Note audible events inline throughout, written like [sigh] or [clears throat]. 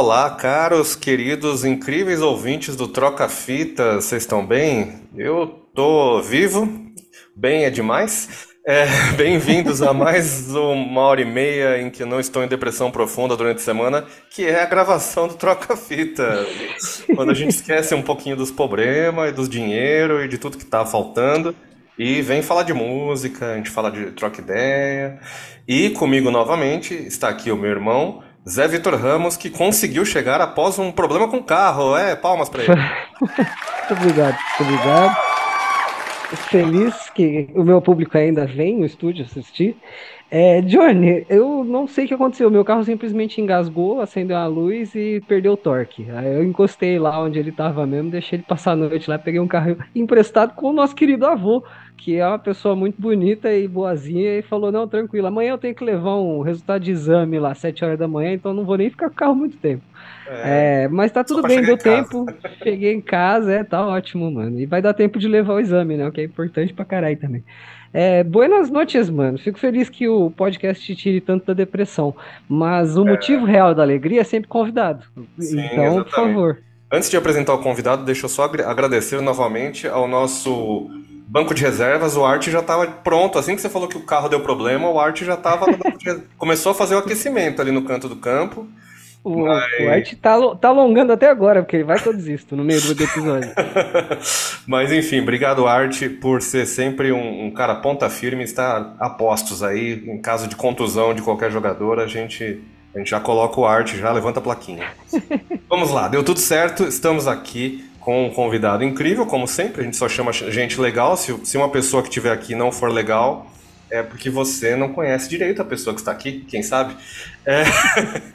Olá, caros, queridos, incríveis ouvintes do Troca Fita, vocês estão bem? Eu tô vivo, bem é demais. É, [laughs] bem-vindos a mais uma hora e meia em que não estou em depressão profunda durante a semana, que é a gravação do Troca Fita. Quando a gente esquece um pouquinho dos problemas e dos dinheiro e de tudo que tá faltando e vem falar de música, a gente fala de troca ideia. E comigo novamente está aqui o meu irmão. Zé Vitor Ramos, que conseguiu chegar após um problema com o carro. É, palmas para ele. [laughs] muito obrigado, muito obrigado. Feliz que o meu público ainda vem no estúdio assistir. É, Johnny, eu não sei o que aconteceu. Meu carro simplesmente engasgou, acendeu a luz e perdeu o torque. Aí eu encostei lá onde ele estava mesmo, deixei ele passar a noite lá, peguei um carro emprestado com o nosso querido avô, que é uma pessoa muito bonita e boazinha, e falou: Não, tranquilo, amanhã eu tenho que levar um resultado de exame lá, 7 horas da manhã, então não vou nem ficar com o carro muito tempo. É, é, mas tá tudo bem, deu tempo. Cheguei em casa, é, tá ótimo, mano. E vai dar tempo de levar o exame, né? O que é importante pra caralho também. É, buenas noites, mano. Fico feliz que o podcast te tire tanto da depressão. Mas o é. motivo real da alegria é sempre convidado. Sim, então, exatamente. por favor. Antes de apresentar o convidado, deixa eu só agradecer novamente ao nosso banco de reservas, o Art já estava pronto. Assim que você falou que o carro deu problema, o Art já estava. [laughs] começou a fazer o aquecimento ali no canto do campo. O, Mas... o Art tá, tá alongando até agora, porque vai que eu desisto no meio do episódio. [laughs] Mas enfim, obrigado, Art, por ser sempre um, um, cara ponta firme, estar a postos aí. Em caso de contusão de qualquer jogador, a gente, a gente já coloca o Art, já levanta a plaquinha. [laughs] Vamos lá, deu tudo certo, estamos aqui com um convidado incrível, como sempre, a gente só chama gente legal. Se, se uma pessoa que estiver aqui não for legal, é porque você não conhece direito a pessoa que está aqui, quem sabe? É...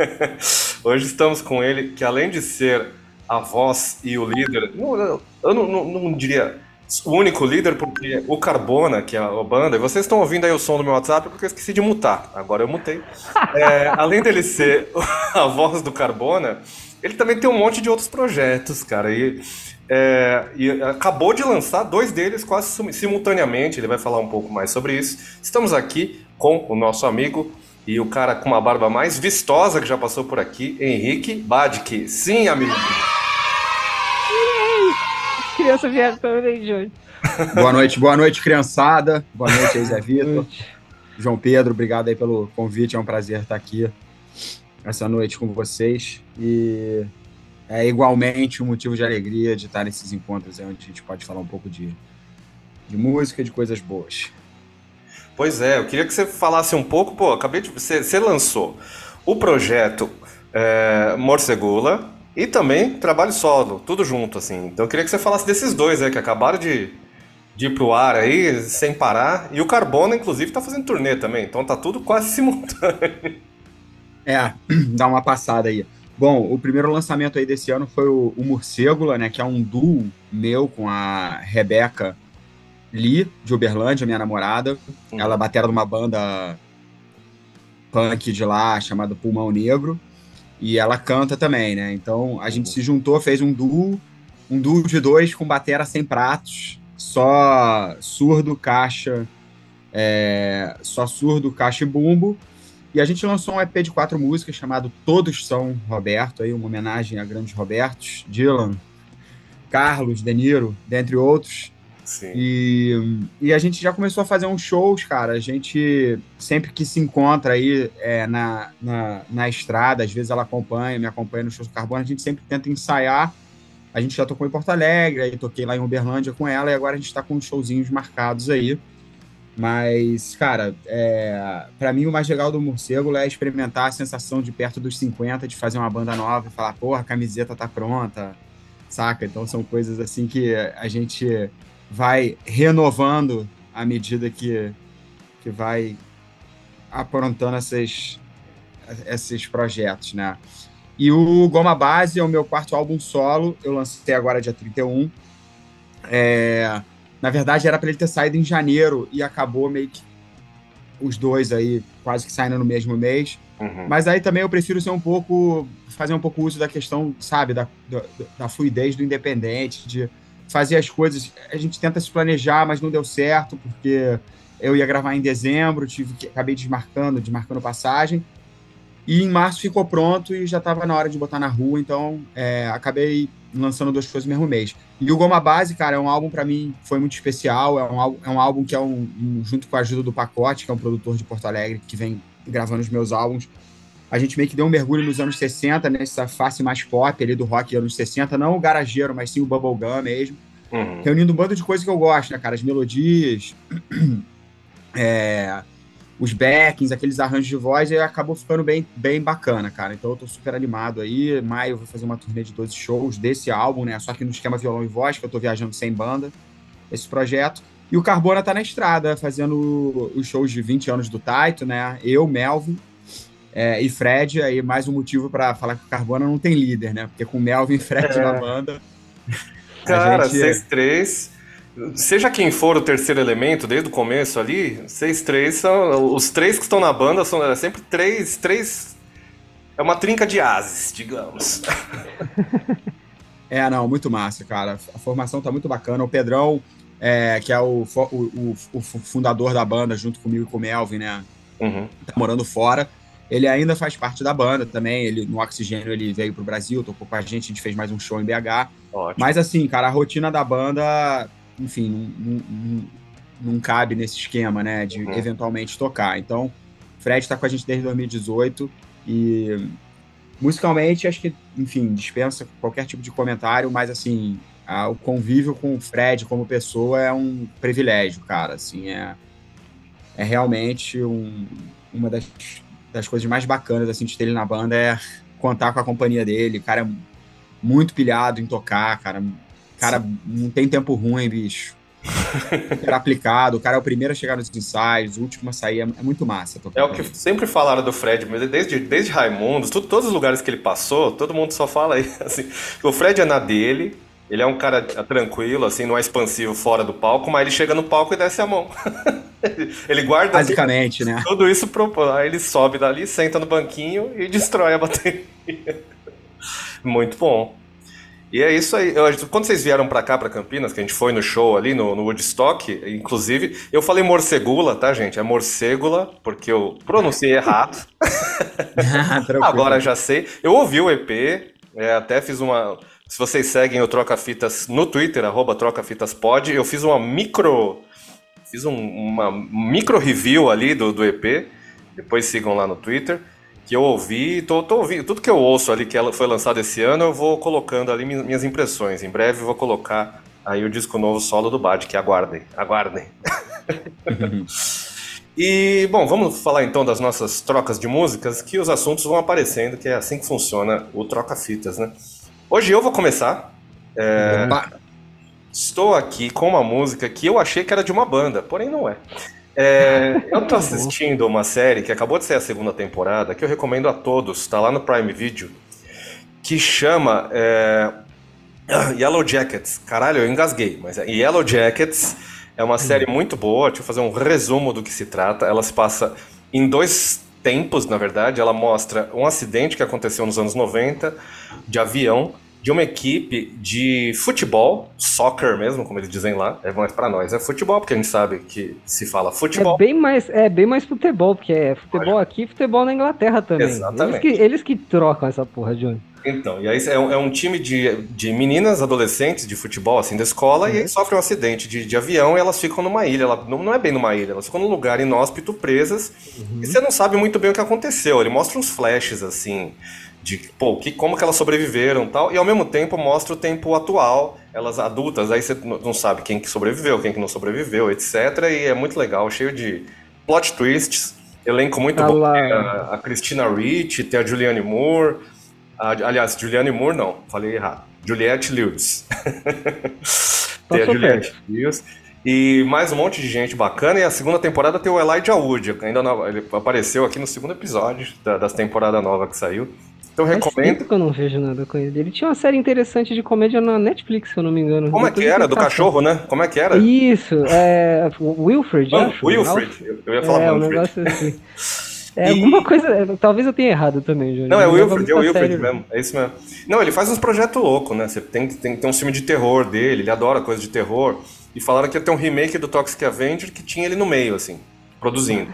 [laughs] Hoje estamos com ele, que além de ser a voz e o líder, não, eu não, não, não, diria o único líder, porque o Carbona, que é a banda, e vocês estão ouvindo aí o som do meu WhatsApp porque eu esqueci de mutar, agora eu mutei. [laughs] É, além dele ser [laughs] a voz do Carbona, ele também tem um monte de outros projetos, cara. E, é, e acabou de lançar dois deles quase simultaneamente. Ele vai falar um pouco mais sobre isso. Estamos aqui com o nosso amigo e o cara com uma barba mais vistosa que já passou por aqui, Henrique Badic. Sim, amigo. [laughs] Criança vier também, Júnior. Boa noite, boa noite, criançada. Boa noite aí, Zé Vitor. João Pedro, obrigado aí pelo convite. É um prazer estar aqui essa noite com vocês e é igualmente um motivo de alegria de estar nesses encontros onde a gente pode falar um pouco de, de música, de coisas boas. Pois é, eu queria que você falasse um pouco, pô, acabei de. Você, você lançou o projeto é, Morcegula e também trabalho solo, tudo junto, assim. Então eu queria que você falasse desses dois aí, que acabaram de, de ir pro ar aí, sem parar. E o Carbona, inclusive, tá fazendo turnê também, então tá tudo quase [laughs] simultâneo. É, [clears throat] dá uma passada aí. Bom, o primeiro lançamento aí desse ano foi o, o Morcegula, né? Que é um duo meu com a Rebeca Lee, de Uberlândia, minha namorada. Uhum. Ela é batera de uma banda punk de lá, chamada Pulmão Negro. E ela canta também, né? Então a gente uhum. se juntou, fez um duo, um duo de dois com batera sem pratos, só surdo, caixa, é, só surdo, caixa e bumbo. E a gente lançou um EP de quatro músicas chamado Todos São Roberto, aí uma homenagem a grandes Robertos, Dylan, Carlos, De Niro, dentre outros. Sim. E, e a gente já começou a fazer uns shows, cara. A gente sempre que se encontra aí é, na, na, na estrada, às vezes ela acompanha, me acompanha no show do Carbono, a gente sempre tenta ensaiar. A gente já tocou em Porto Alegre, aí toquei lá em Uberlândia com ela, e agora a gente está com uns showzinhos marcados aí. Mas, cara, é, para mim o mais legal do morcego é experimentar a sensação de perto dos 50, de fazer uma banda nova e falar, porra, a camiseta tá pronta, saca? Então são coisas assim que a gente vai renovando à medida que, que vai aprontando esses, esses projetos, né? E o Goma Base é o meu quarto álbum solo, eu lancei agora dia 31. É, na verdade, era para ele ter saído em janeiro e acabou meio que os dois aí quase que saindo no mesmo mês. Uhum. Mas aí também eu prefiro ser um pouco. fazer um pouco uso da questão, sabe, da, da, da, fluidez do independente, de fazer as coisas. A gente tenta se planejar, mas não deu certo, porque eu ia gravar em dezembro, tive que, acabei desmarcando, desmarcando passagem. E em março ficou pronto e já estava na hora de botar na rua, então é, acabei lançando duas coisas no mesmo mês. E o Goma Base, cara, é um álbum para mim foi muito especial. É um, é um álbum que é um, um, junto com a ajuda do Pacote, que é um produtor de Porto Alegre que vem gravando os meus álbuns. A gente meio que deu um mergulho nos anos 60, nessa face mais pop ali do rock anos 60, não o garageiro, mas sim o bubblegum mesmo. Uhum. Reunindo um bando de coisas que eu gosto, né, cara? As melodias, [clears throat] é, os backings, aqueles arranjos de voz, e acabou ficando bem, bem bacana, cara. Então eu tô super animado aí. Maio eu vou fazer uma turnê de 12 shows desse álbum, né? Só que no esquema violão e voz, que eu tô viajando sem banda, esse projeto. E o Carbona tá na estrada, fazendo os shows de 20 anos do Taito, né? Eu, Melvin é, e Fred, aí mais um motivo para falar que o Carbona não tem líder, né? Porque com Melvin e Fred é. na banda. Cara, gente... 6-3 Seja quem for o terceiro elemento, desde o começo ali, vocês três são. Os três que estão na banda são é sempre três. três é uma trinca de ases, digamos. [laughs] É, não, muito massa, cara. A formação tá muito bacana. O Pedrão, é, que é o, o, o, fundador da banda, junto comigo e com o Melvin, né? Uhum. Tá morando fora. Ele ainda faz parte da banda também. Ele, no Oxigênio ele veio pro Brasil, tocou com a gente, a gente fez mais um show em BH. Ótimo. Mas assim, cara, a rotina da banda enfim, não, não, não, cabe nesse esquema, né, de uhum. eventualmente tocar. Então, Fred está com a gente desde 2018 e musicalmente acho que, enfim, dispensa qualquer tipo de comentário, mas assim, a, o convívio com o Fred como pessoa é um privilégio, cara, assim, é, é realmente um, uma das, das coisas mais bacanas, assim, de ter ele na banda é contar com a companhia dele, o cara é muito pilhado em tocar, cara, Cara, Sim. não tem tempo ruim, bicho. [laughs] Era aplicado, o cara é o primeiro a chegar nos ensaios, o último a sair, é, é muito massa. É o que sempre falaram do Fred, mas desde, desde Raimundos, tudo, todos os lugares que ele passou, todo mundo só fala aí, [laughs] assim, o Fred é na dele, ele é um cara tranquilo, assim, não é expansivo fora do palco, mas ele chega no palco e desce a mão. [laughs] ele guarda. Basicamente, tudo, né? Tudo isso pro. Aí ele sobe dali, senta no banquinho e destrói a bateria. Muito bom. E é isso aí. Eu, quando vocês vieram para cá, para Campinas, que a gente foi no show ali no, no Woodstock, inclusive, eu falei morcegula, tá, gente? É morcegula, porque eu pronunciei errado. [laughs] Agora já sei. Eu ouvi o EP, é, até fiz uma. Se vocês seguem o Troca Fitas no Twitter, arroba Troca Fitas Pod, eu fiz uma micro. Fiz um, uma micro review ali do, do EP. Depois sigam lá no Twitter que eu ouvi, tô, tô ouvindo, tudo que eu ouço ali que ela foi lançado esse ano, eu vou colocando ali minhas impressões. Em breve eu vou colocar aí o disco novo solo do Bad, que aguardem, aguardem. [laughs] e, bom, vamos falar então das nossas trocas de músicas, que os assuntos vão aparecendo, que é assim que funciona o troca-fitas, né? Hoje eu vou começar. É, estou aqui com uma música que eu achei que era de uma banda, porém não é. É, [laughs] eu tô assistindo uma série que acabou de ser a segunda temporada, que eu recomendo a todos, tá lá no Prime Video, que chama é, [clears throat] Yellow Jackets. Caralho, eu engasguei, mas é Yellow Jackets é uma série muito boa, deixa eu fazer um resumo do que se trata. Ela se passa em dois tempos, na verdade. Ela mostra um acidente que aconteceu nos anos 90 de avião de uma equipe de futebol, soccer mesmo, como eles dizem lá. É mais para nós é futebol, porque a gente sabe que se fala futebol. É bem mais, é bem mais futebol, porque é futebol aqui e futebol na Inglaterra também. Exatamente. Eles que, eles que trocam essa porra, Johnny. Então, e aí é um, é um, time de, de meninas, adolescentes de futebol, assim, da escola, uhum. e aí sofrem um acidente de, de avião e elas ficam numa ilha. Ela, não, não é bem numa ilha, elas ficam num lugar inóspito, presas, uhum. e você não sabe muito bem o que aconteceu. Ele mostra uns flashes, assim, de pô, que, como que elas sobreviveram tal, e ao mesmo tempo mostra o tempo atual, elas adultas, aí você não sabe quem que sobreviveu, quem que não sobreviveu, etc. E é muito legal, cheio de plot twists, elenco muito ah, bom. A, a Christina Ricci, tem a Julianne Moore, a, aliás, Julianne Moore não, falei errado, Juliette Lewis. [laughs] tem a Juliette Lewis. E mais um monte de gente bacana. E a segunda temporada tem o Elijah Wood. Ainda não, ele apareceu aqui no segundo episódio da, das temporadas nova que saiu. Então Faz recomendo. Que eu não vejo nada com ele. Ele tinha uma série interessante de comédia na Netflix, se eu não me engano. Como é que era? Do cachorro, né? Como é que era? Isso, é. Wilfred, ah, acho. Wilfred. Eu ia falar é, Wilfred. um negócio assim. [laughs] É e... alguma coisa. É, talvez eu tenha errado também, Júlio. Não, é o Wilfred, é o Wilfred mesmo. É isso mesmo. Não, ele faz uns projetos loucos, né? Você tem, tem, tem um filme de terror dele, ele adora coisa de terror. E falaram que ia ter um remake do Toxic Avenger que tinha ele no meio, assim, produzindo.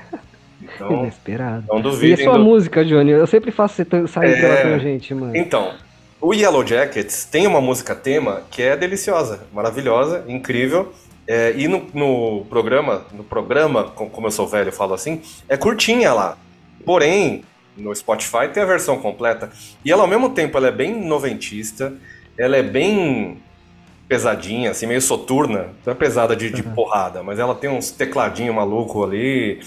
Então, Inesperado. Não. E a sua do... música, Johnny? Eu sempre faço você sair é... pela tangente, mano. Então, o Yellow Jackets tem uma música tema que é deliciosa, maravilhosa, incrível. É, e no, no, programa, no programa, como eu sou velho, eu falo assim, é curtinha lá. Porém, no Spotify tem a versão completa. E ela, ao mesmo tempo, ela é bem noventista, ela é bem pesadinha, assim, meio soturna. Não é pesada de, de uhum. porrada, mas ela tem uns tecladinhos maluco ali.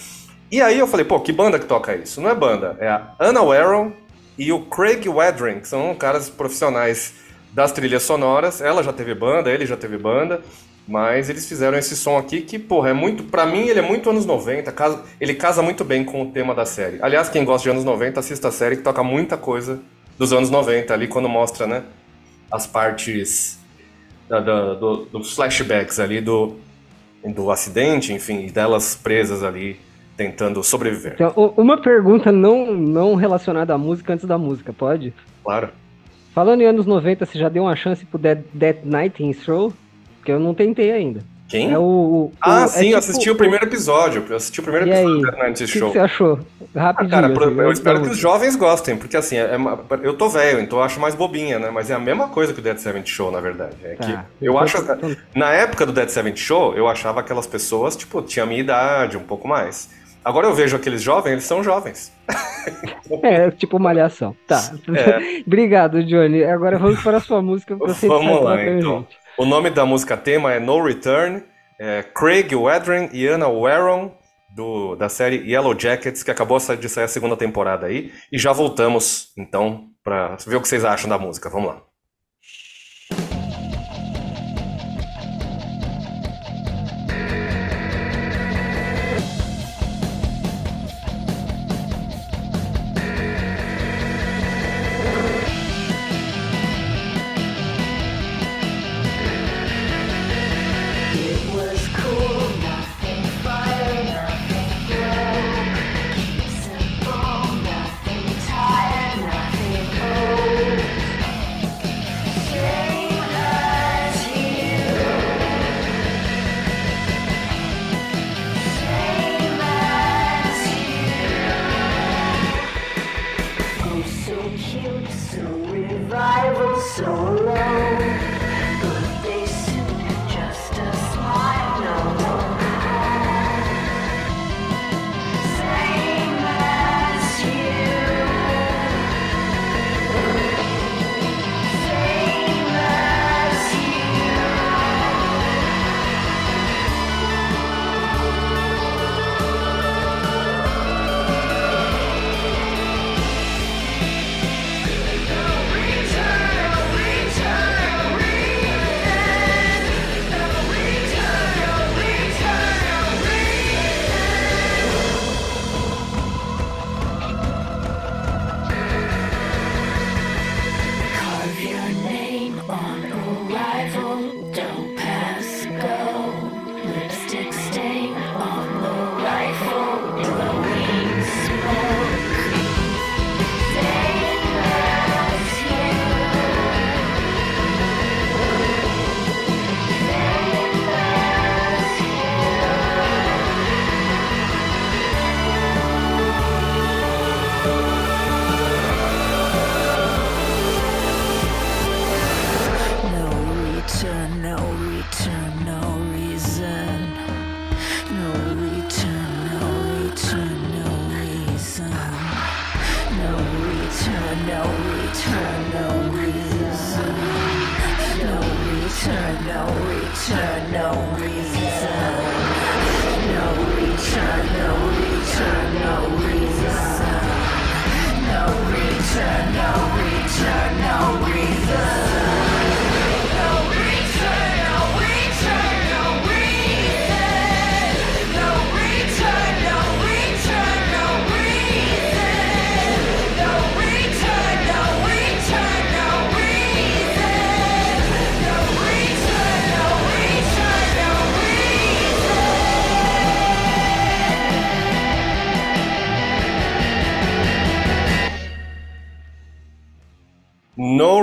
E aí eu falei, pô, que banda que toca isso? Não é banda, é a Anna Warren e o Craig Wedren, que são caras profissionais das trilhas sonoras. Ela já teve banda, ele já teve banda. Mas eles fizeram esse som aqui que, porra, é muito. Pra mim, ele é muito anos 90. Casa, ele casa muito bem com o tema da série. Aliás, quem gosta de anos 90, assista a série que toca muita coisa dos anos 90 ali, quando mostra, né? As partes da, da, do, dos flashbacks ali do, do acidente, enfim, delas presas ali tentando sobreviver. Então, uma pergunta não, não relacionada à música antes da música, pode? Claro. Falando em anos 90, você já deu uma chance pro Dead, Dead Night in Stroll? Porque eu não tentei ainda. Quem? É o, o ah, é sim, tipo, eu assisti o primeiro episódio. Eu assisti o primeiro e episódio aí, do Night Show. O que você achou? Rapidinho. Ah, cara, assim, eu, eu espero que os jovens gostem, porque assim, é, é, eu tô velho, então eu acho mais bobinha, né? Mas é a mesma coisa que o Dead Seventh Show, na verdade. É que tá, eu acho. Na época do Dead Seventh Show, eu achava aquelas pessoas, tipo, tinha a minha idade, um pouco mais. Agora eu vejo aqueles jovens, eles são jovens. [laughs] é, tipo malhação. Tá. É. [laughs] Obrigado, Johnny. Agora vamos para a sua música você Vamos lá, então. Gente. O nome da música tema é No Return. É Craig Wedren e Anna Warren, do, da série Yellow Jackets, que acabou de sair a segunda temporada aí. E já voltamos, então, para ver o que vocês acham da música. Vamos lá.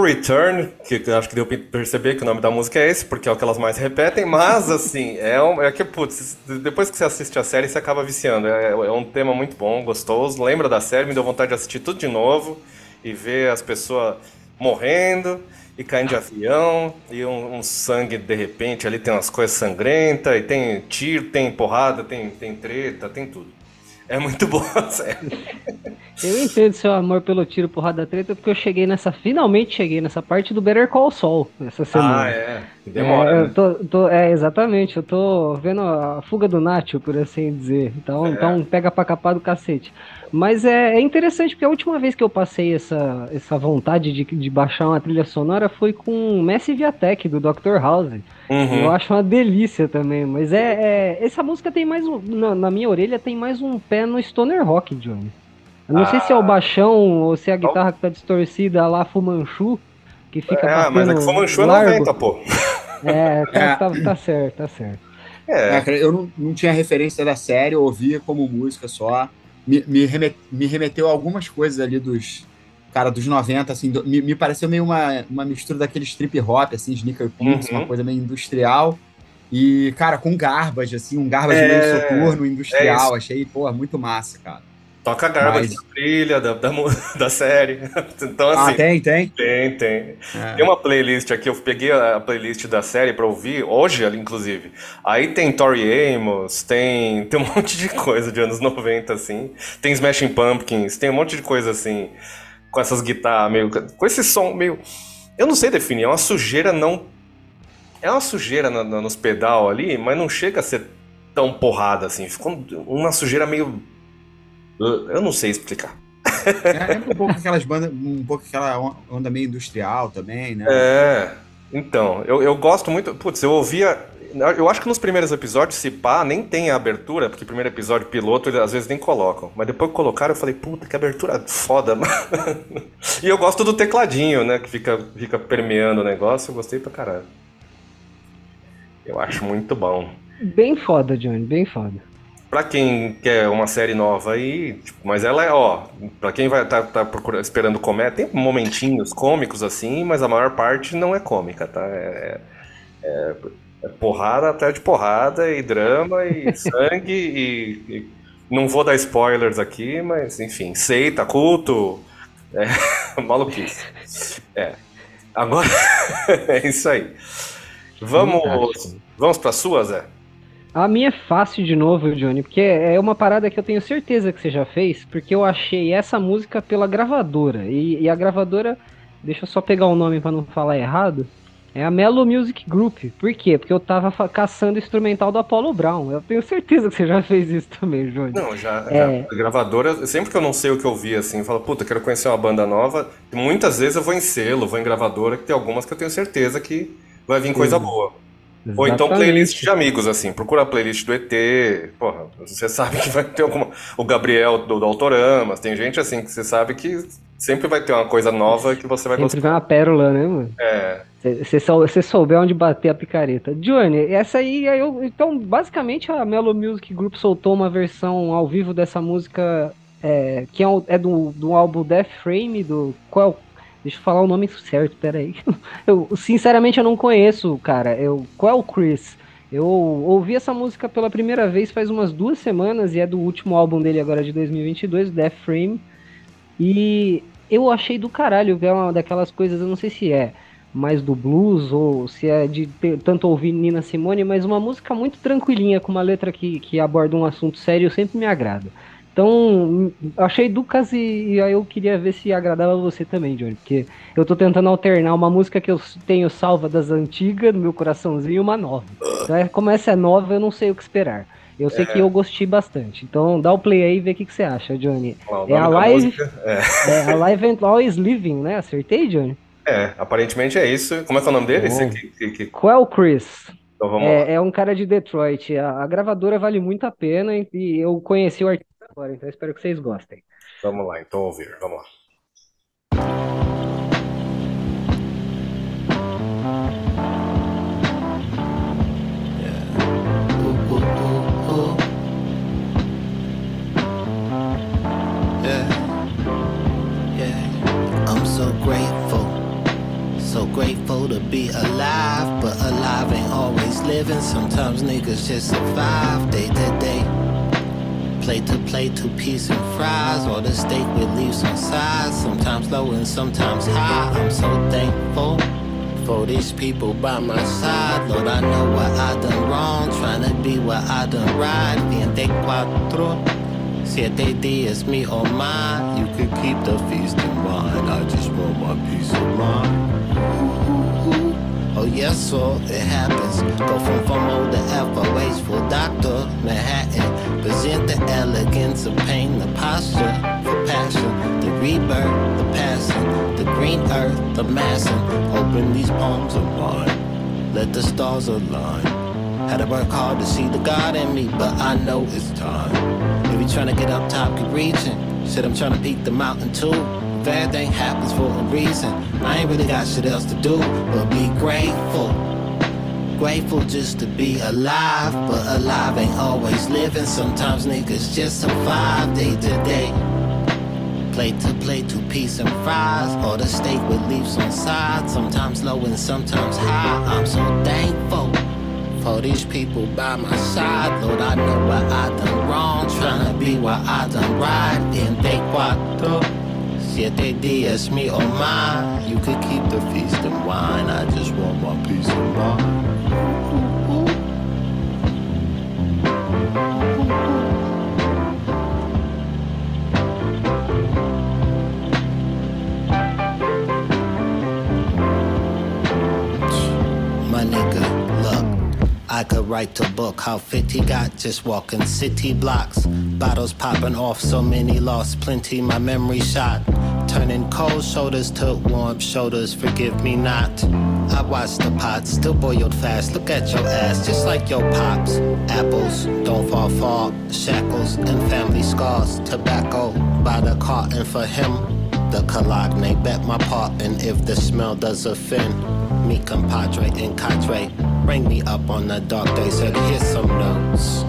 Return, que eu acho que deu pra perceber que o nome da música é esse, porque é o que elas mais repetem, mas [laughs] assim, é, um, é que, putz, depois que você assiste a série, você acaba viciando. É, é um tema muito bom, gostoso. Lembra da série, me deu vontade de assistir tudo de novo e ver as pessoas morrendo e caindo de avião, e um, um, sangue de repente, ali tem umas coisas sangrentas, e tem tiro, tem porrada, tem, tem treta, tem tudo. É muito boa [laughs] a série. Eu entendo seu amor pelo tiro porrada treta, porque eu cheguei nessa. Finalmente cheguei nessa parte do Better Call Saul essa semana. Ah, é. Demora. É, né? tô, tô, é exatamente. Eu tô vendo a fuga do Nacho, por assim dizer. Então, é. então pega pra capar do cacete. Mas é, é, interessante, porque a última vez que eu passei essa, essa vontade de, de baixar uma trilha sonora foi com Massive Attack, do Dr. House. Uhum. Eu acho uma delícia também, mas é, é essa música tem mais um, na, na, minha orelha tem mais um pé no stoner rock, Johnny. Eu não ah. sei se é o baixão ou se é a guitarra que tá distorcida lá, Fumanchu, que fica É, mas é que Fumanchu é 90, pô. É, tá, [laughs] é. Tá, tá certo, tá certo. É. é. Eu não, não tinha referência da série, eu ouvia como música só me, me, remet, me remeteu a algumas coisas ali dos. Cara, dos 90, assim, do, me, me pareceu meio uma, uma mistura daqueles trip hop, assim, sneaker punks, uhum. uma coisa meio industrial. E, cara, com garbage, assim, um garbage é, meio soturno, industrial. É achei, pô, muito massa, cara. Toca a garbage Mas... da trilha, da, da, [laughs] da, série. Então, ah, assim. Ah, tem, tem? Tem, tem. É. Tem uma playlist aqui, eu peguei a playlist da série pra ouvir, hoje, inclusive. Aí tem Tori Amos, tem, tem um [laughs] monte de coisa de anos 90, assim. Tem Smashing Pumpkins, tem um monte de coisa assim. Com essas guitarras meio. Com esse som meio. Eu não sei definir, é uma sujeira não. É uma sujeira no, no, nos pedal ali, mas não chega a ser tão porrada assim. Ficou uma sujeira meio eu não sei explicar. É, lembra um pouco aquelas bandas, um pouco aquela onda meio industrial também, né? É. Então, eu, eu gosto muito. Putz, eu ouvia. Eu acho que nos primeiros episódios, se pá, nem tem a abertura, porque primeiro episódio piloto eles às vezes nem colocam. Mas depois que colocaram, eu falei, puta, que abertura foda, [laughs] mano. e eu gosto do tecladinho, né? Que fica, fica permeando o negócio. Eu gostei pra caralho. Eu acho muito bom. Bem foda, Johnny, bem foda para quem quer uma série nova aí, tipo, mas ela é, ó, para quem vai estar tá, tá procurando, esperando comédia, tem momentinhos cômicos assim, mas a maior parte não é cômica, tá? É, é, é porrada até de porrada e drama e [laughs] sangue e, e, não vou dar spoilers aqui, mas enfim, seita, culto, é, [laughs] maluquice. É. Agora [laughs] é isso aí. Vamos, vamos para sua, Zé? A minha é fácil de novo, Johnny, porque é uma parada que eu tenho certeza que você já fez, porque eu achei essa música pela gravadora. E, e a gravadora, deixa eu só pegar o nome para não falar errado, é a Mellow Music Group. Por quê? Porque eu tava caçando o instrumental do Apollo Brown. Eu tenho certeza que você já fez isso também, Johnny. Não, já. É... já a gravadora, sempre que eu não sei o que eu vi, assim, eu falo, puta, quero conhecer uma banda nova. Muitas vezes eu vou em selo, vou em gravadora, que tem algumas que eu tenho certeza que vai vir coisa boa. Exatamente. Ou então playlist de amigos, assim. Procura a playlist do ET. Porra, você sabe que vai ter alguma. O Gabriel do, do Autoramas. Tem gente assim que você sabe que sempre vai ter uma coisa nova que você vai sempre gostar. Sempre vai uma pérola, né, mano? É. Se você souber onde bater a picareta. Johnny, essa aí, eu, então, basicamente a Melo Music Group soltou uma versão ao vivo dessa música é, que é, é do, do álbum Death Frame, do qual Deixa eu falar o nome certo, peraí. [laughs] Eu, sinceramente, eu não conheço, cara. Eu, qual é o Chris? Eu ouvi essa música pela primeira vez faz umas duas semanas e é do último álbum dele agora de 2022, Death Frame. E eu achei do caralho, é uma daquelas coisas, eu não sei se é mais do blues ou se é de tanto ouvir Nina Simone, mas uma música muito tranquilinha, com uma letra que, que aborda um assunto sério, sempre me agrada. Então, achei Ducas e, e aí eu queria ver se agradava você também, Johnny, porque eu tô tentando alternar uma música que eu tenho salva das antigas no meu coraçãozinho e uma nova. Então, é, como essa é nova, eu não sei o que esperar. Eu sei é. que eu gostei bastante. Então dá o play aí e vê o que, que você acha, Johnny. é a live. É. [laughs] é a live and always living, né? Acertei, Johnny? É, aparentemente é isso. Como é que é o nome dele? Que, que, que... Qual Chris? Então é, é um cara de Detroit. A, a, gravadora vale muito a pena e eu conheci o artista fora, então espero que vocês gostem. Vamos lá, então ouvir, vamos lá. so grateful. So grateful to be alive, but alive ain't always living. Sometimes niggas just survive day to day. Plate to plate, two piece and fries, or the steak with leaves on sides. Sometimes low and sometimes high. I'm so thankful for these people by my side. Lord, I know what I done wrong, trying to be what I done right. Veinticuatro, siete días, me or oh mine. You could keep the feast in mind. I just want my peace of mind. Oh yes, so it happens. Go from FOMO to F wasteful doctor, Manhattan. Present the elegance of pain, the posture for passion, the rebirth, the passing, the green earth, the massing. Open these palms of mine, let the stars align. Had to work hard to see the God in me, but I know it's time. If you trying to get up top, keep reaching. Said I'm trying to peak the mountain too. Everything happens for a reason, I ain't really got shit else to do but be grateful. Grateful just to be alive, but alive ain't always living. Sometimes niggas just survive day to day. Plate to plate, two piece and fries, or the steak with leaves on side. Sometimes low and sometimes high. I'm so thankful for these people by my side. Lord, I know what I done wrong, trying to be what I done right. In they cuatro, siete días, me or mine. You could keep the feast and wine. I just want my peace of mind. Mm-hmm. Mm-hmm. I could write a book how fit he got just walking city blocks. Bottles popping off, so many lost, plenty my memory shot. Turning cold shoulders to warm shoulders, forgive me not. I watched the pot, still boiled fast. Look at your ass, just like your pops. Apples, don't fall far. Shackles and family scars. Tobacco by the carton for him. The cologne bet my part, and if the smell does offend, me compadre and cadre, bring me up on the dark days. Said here's some notes.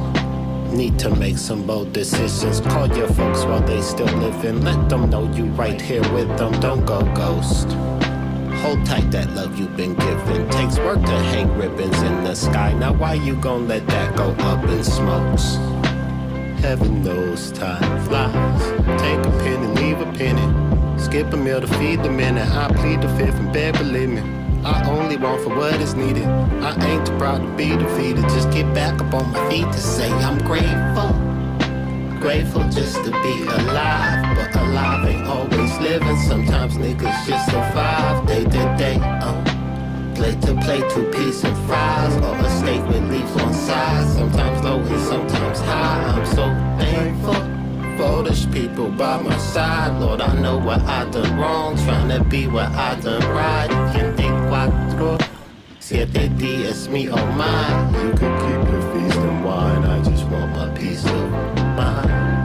Need to make some bold decisions. Call your folks while they still living. Let them know you right here with them. Don't go ghost. Hold tight that love you've been given. Takes work to hang ribbons in the sky. Now why you gon' let that go up in smokes? Heaven knows time flies. Take a penny, leave a penny. Skip a meal to feed the minute. I plead the fifth and bed, believe me. I only want for what is needed. I ain't too proud to be defeated. Just get back up on my feet to say I'm grateful. Grateful just to be alive, but alive ain't always living. Sometimes niggas just survive day to day. Uh. Plate to plate, two piece and fries, or a steak with leaves on sides. Sometimes low and sometimes high. I'm so thankful for these people by my side. Lord, I know what I done wrong, trying to be what I done right. Veinticuatro, siete días, me or mine. You could keep your feast and wine. I just want my peace of mind.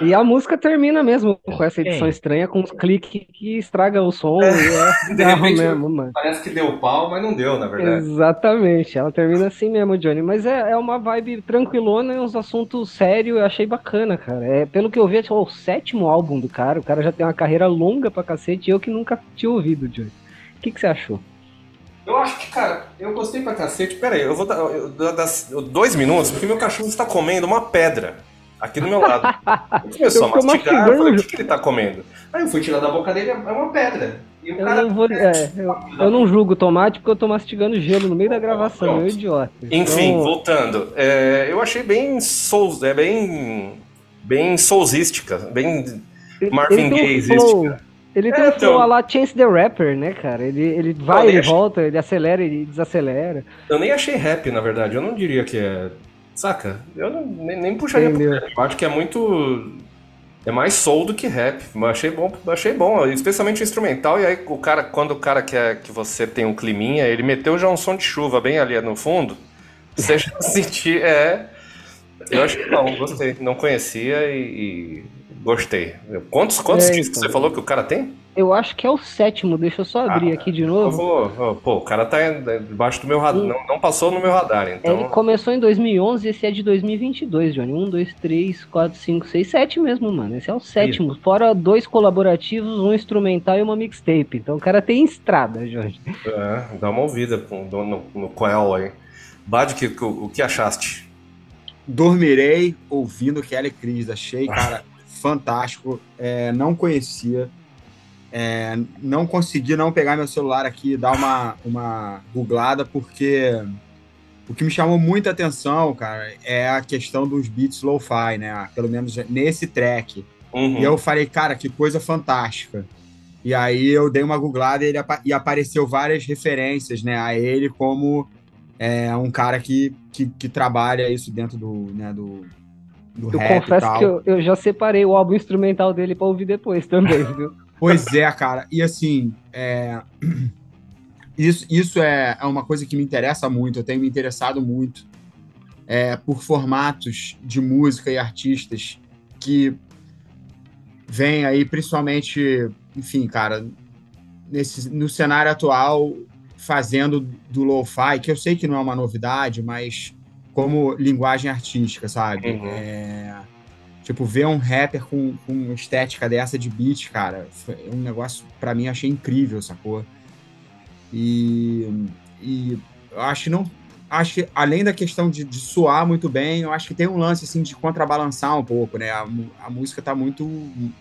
E a música termina mesmo com essa edição estranha, com uns cliques que estraga o som. e é [laughs] De repente, mesmo, mano. Parece que deu pau, mas não deu, na verdade. Exatamente, ela termina assim mesmo, Johnny. Mas é, é uma vibe tranquilona e uns assuntos sérios, eu achei bacana, cara. É, pelo que eu vi, é o sétimo álbum do cara. O cara já tem uma carreira longa pra cacete e eu que nunca tinha ouvido, Johnny. O que, que você achou? Eu acho que, cara, eu gostei pra cacete. Pera aí, eu vou dar, eu, dar dois minutos, porque meu cachorro está comendo uma pedra aqui do meu lado. [laughs] Ele começou Eu a mastigar, eu falei, o que, que ele tá comendo? Aí eu fui tirar da boca dele, é uma pedra. E o Eu cara... não, vou, é, eu, eu não julgo tomate porque eu tô mastigando gelo no meio da gravação, Pronto. meu idiota. Enfim, Então, voltando. é, eu achei bem soul, é bem bem soulzística, bem Marvin Gaye-ística. flow- Ele tem É, um flow então. a lá Chance the Rapper, né, cara? Ele, ele vai, ele deixa. volta, ele acelera, ele desacelera. Eu nem achei rap, na verdade. Eu não diria que é. Saca? Eu não- nem, nem puxaria Entendeu. pro rap. Eu acho que é muito. É mais soul do que rap. Mas achei bom, achei bom, especialmente o instrumental. E aí, o cara, quando o cara quer que você tem um climinha, ele meteu já um som de chuva bem ali no fundo. Você já [laughs] sentir. É. Eu acho que não, gostei. Não conhecia e. e gostei. Quantos, quantos É, discos então. você falou que o cara tem? Eu acho que é o sétimo, deixa eu só abrir Ah, aqui de novo. vou, pô, o cara tá debaixo do meu radar, não, não passou no meu radar, então. Ele começou em 2011, esse é de 2022, Johnny. 1, 2, 3, 4, 5, 6, 7 mesmo, mano. Esse é o sétimo. Fora dois colaborativos, um instrumental e uma mixtape. Então o cara tem estrada, Johnny. É, dá uma ouvida com- no, no, no Coel aí. Bad, que, que- o que achaste? Dormirei ouvindo Kelly Cris. Achei, cara, fantástico. É, não conhecia. É, não consegui não pegar meu celular aqui e dar uma, uma googlada, porque o que me chamou muita atenção, cara, é a questão dos beats lo-fi, né? Pelo menos nesse track. Uhum. E eu falei, cara, que coisa fantástica. E aí eu dei uma googlada e, ele apa- e apareceu várias referências, né, a ele como é, um cara que, que, que trabalha isso dentro do, né, do, do Eu confesso que eu, eu já separei o álbum instrumental dele pra ouvir depois também, [laughs] viu? Pois é, cara. E assim, é, [clears throat] isso, isso é, é uma coisa que me interessa muito, eu tenho me interessado muito é, por formatos de música e artistas que vêm aí, principalmente, enfim, cara, nesse, no cenário atual, fazendo do lo-fi, que eu sei que não é uma novidade, mas como linguagem artística, sabe? Uhum. É, Tipo, ver um rapper com, com uma estética dessa de beat, cara, foi um negócio, pra mim, achei incrível, sacou? E, e acho que não. Acho que, além da questão de, de soar muito bem, eu acho que tem um lance, assim, de contrabalançar um pouco, né? A, a música tá muito.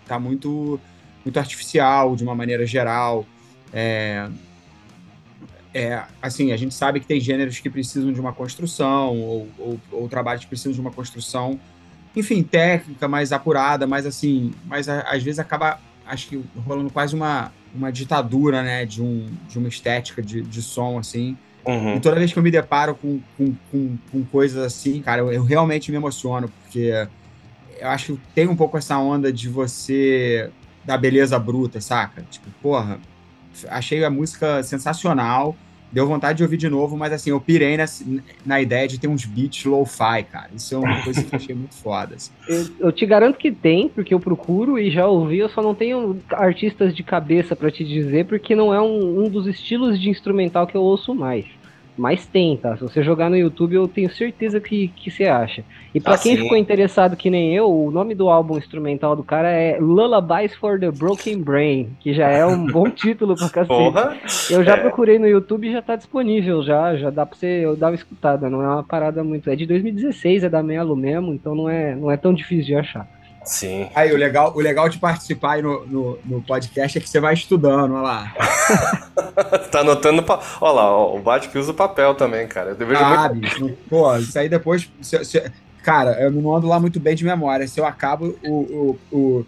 tá muito. muito artificial, de uma maneira geral. É, é, assim, a gente sabe que tem gêneros que precisam de uma construção, ou, ou, ou trabalhos que precisam de uma construção enfim, técnica mais apurada, mas assim, mas às vezes acaba, acho que rolando quase uma, uma ditadura, né, de, um, de uma estética de, de som, assim. Uhum. E toda vez que eu me deparo com, com, com, com coisas assim, cara, eu, eu realmente me emociono, porque eu acho que tem um pouco essa onda de você, da beleza bruta, saca? Tipo, porra, achei a música sensacional, deu vontade de ouvir de novo, mas assim, eu pirei nessa- na ideia de ter uns beats lo-fi, cara. Isso é uma coisa que eu achei muito foda. assim. [laughs] Eu, eu te garanto que tem, porque eu procuro e já ouvi, eu só não tenho artistas de cabeça pra te dizer, porque não é um, um dos estilos de instrumental que eu ouço mais. Mas tem, tá? Se você jogar no YouTube, eu tenho certeza que, que você acha. E pra Ah, quem sim. ficou interessado que nem eu, o nome do álbum instrumental do cara é Lullabies for the Broken Brain, que já é um bom [laughs] título pra cacete. Porra! Eu já É. procurei no YouTube e já tá disponível, já, já dá pra você eu dar uma escutada, não é uma parada muito. É de 2016, é da Melo mesmo, então não é, não é tão difícil de achar. Sim. Aí, o legal, o legal de participar aí no, no, no podcast é que você vai estudando, olha lá. [laughs] tá anotando. Pa... Olha lá, ó, o Bad que usa o papel também, cara. Eu Ah, muito. bicho. Pô, isso aí depois. se- se- cara, eu não ando lá muito bem de memória. Se eu acabo o, o, o,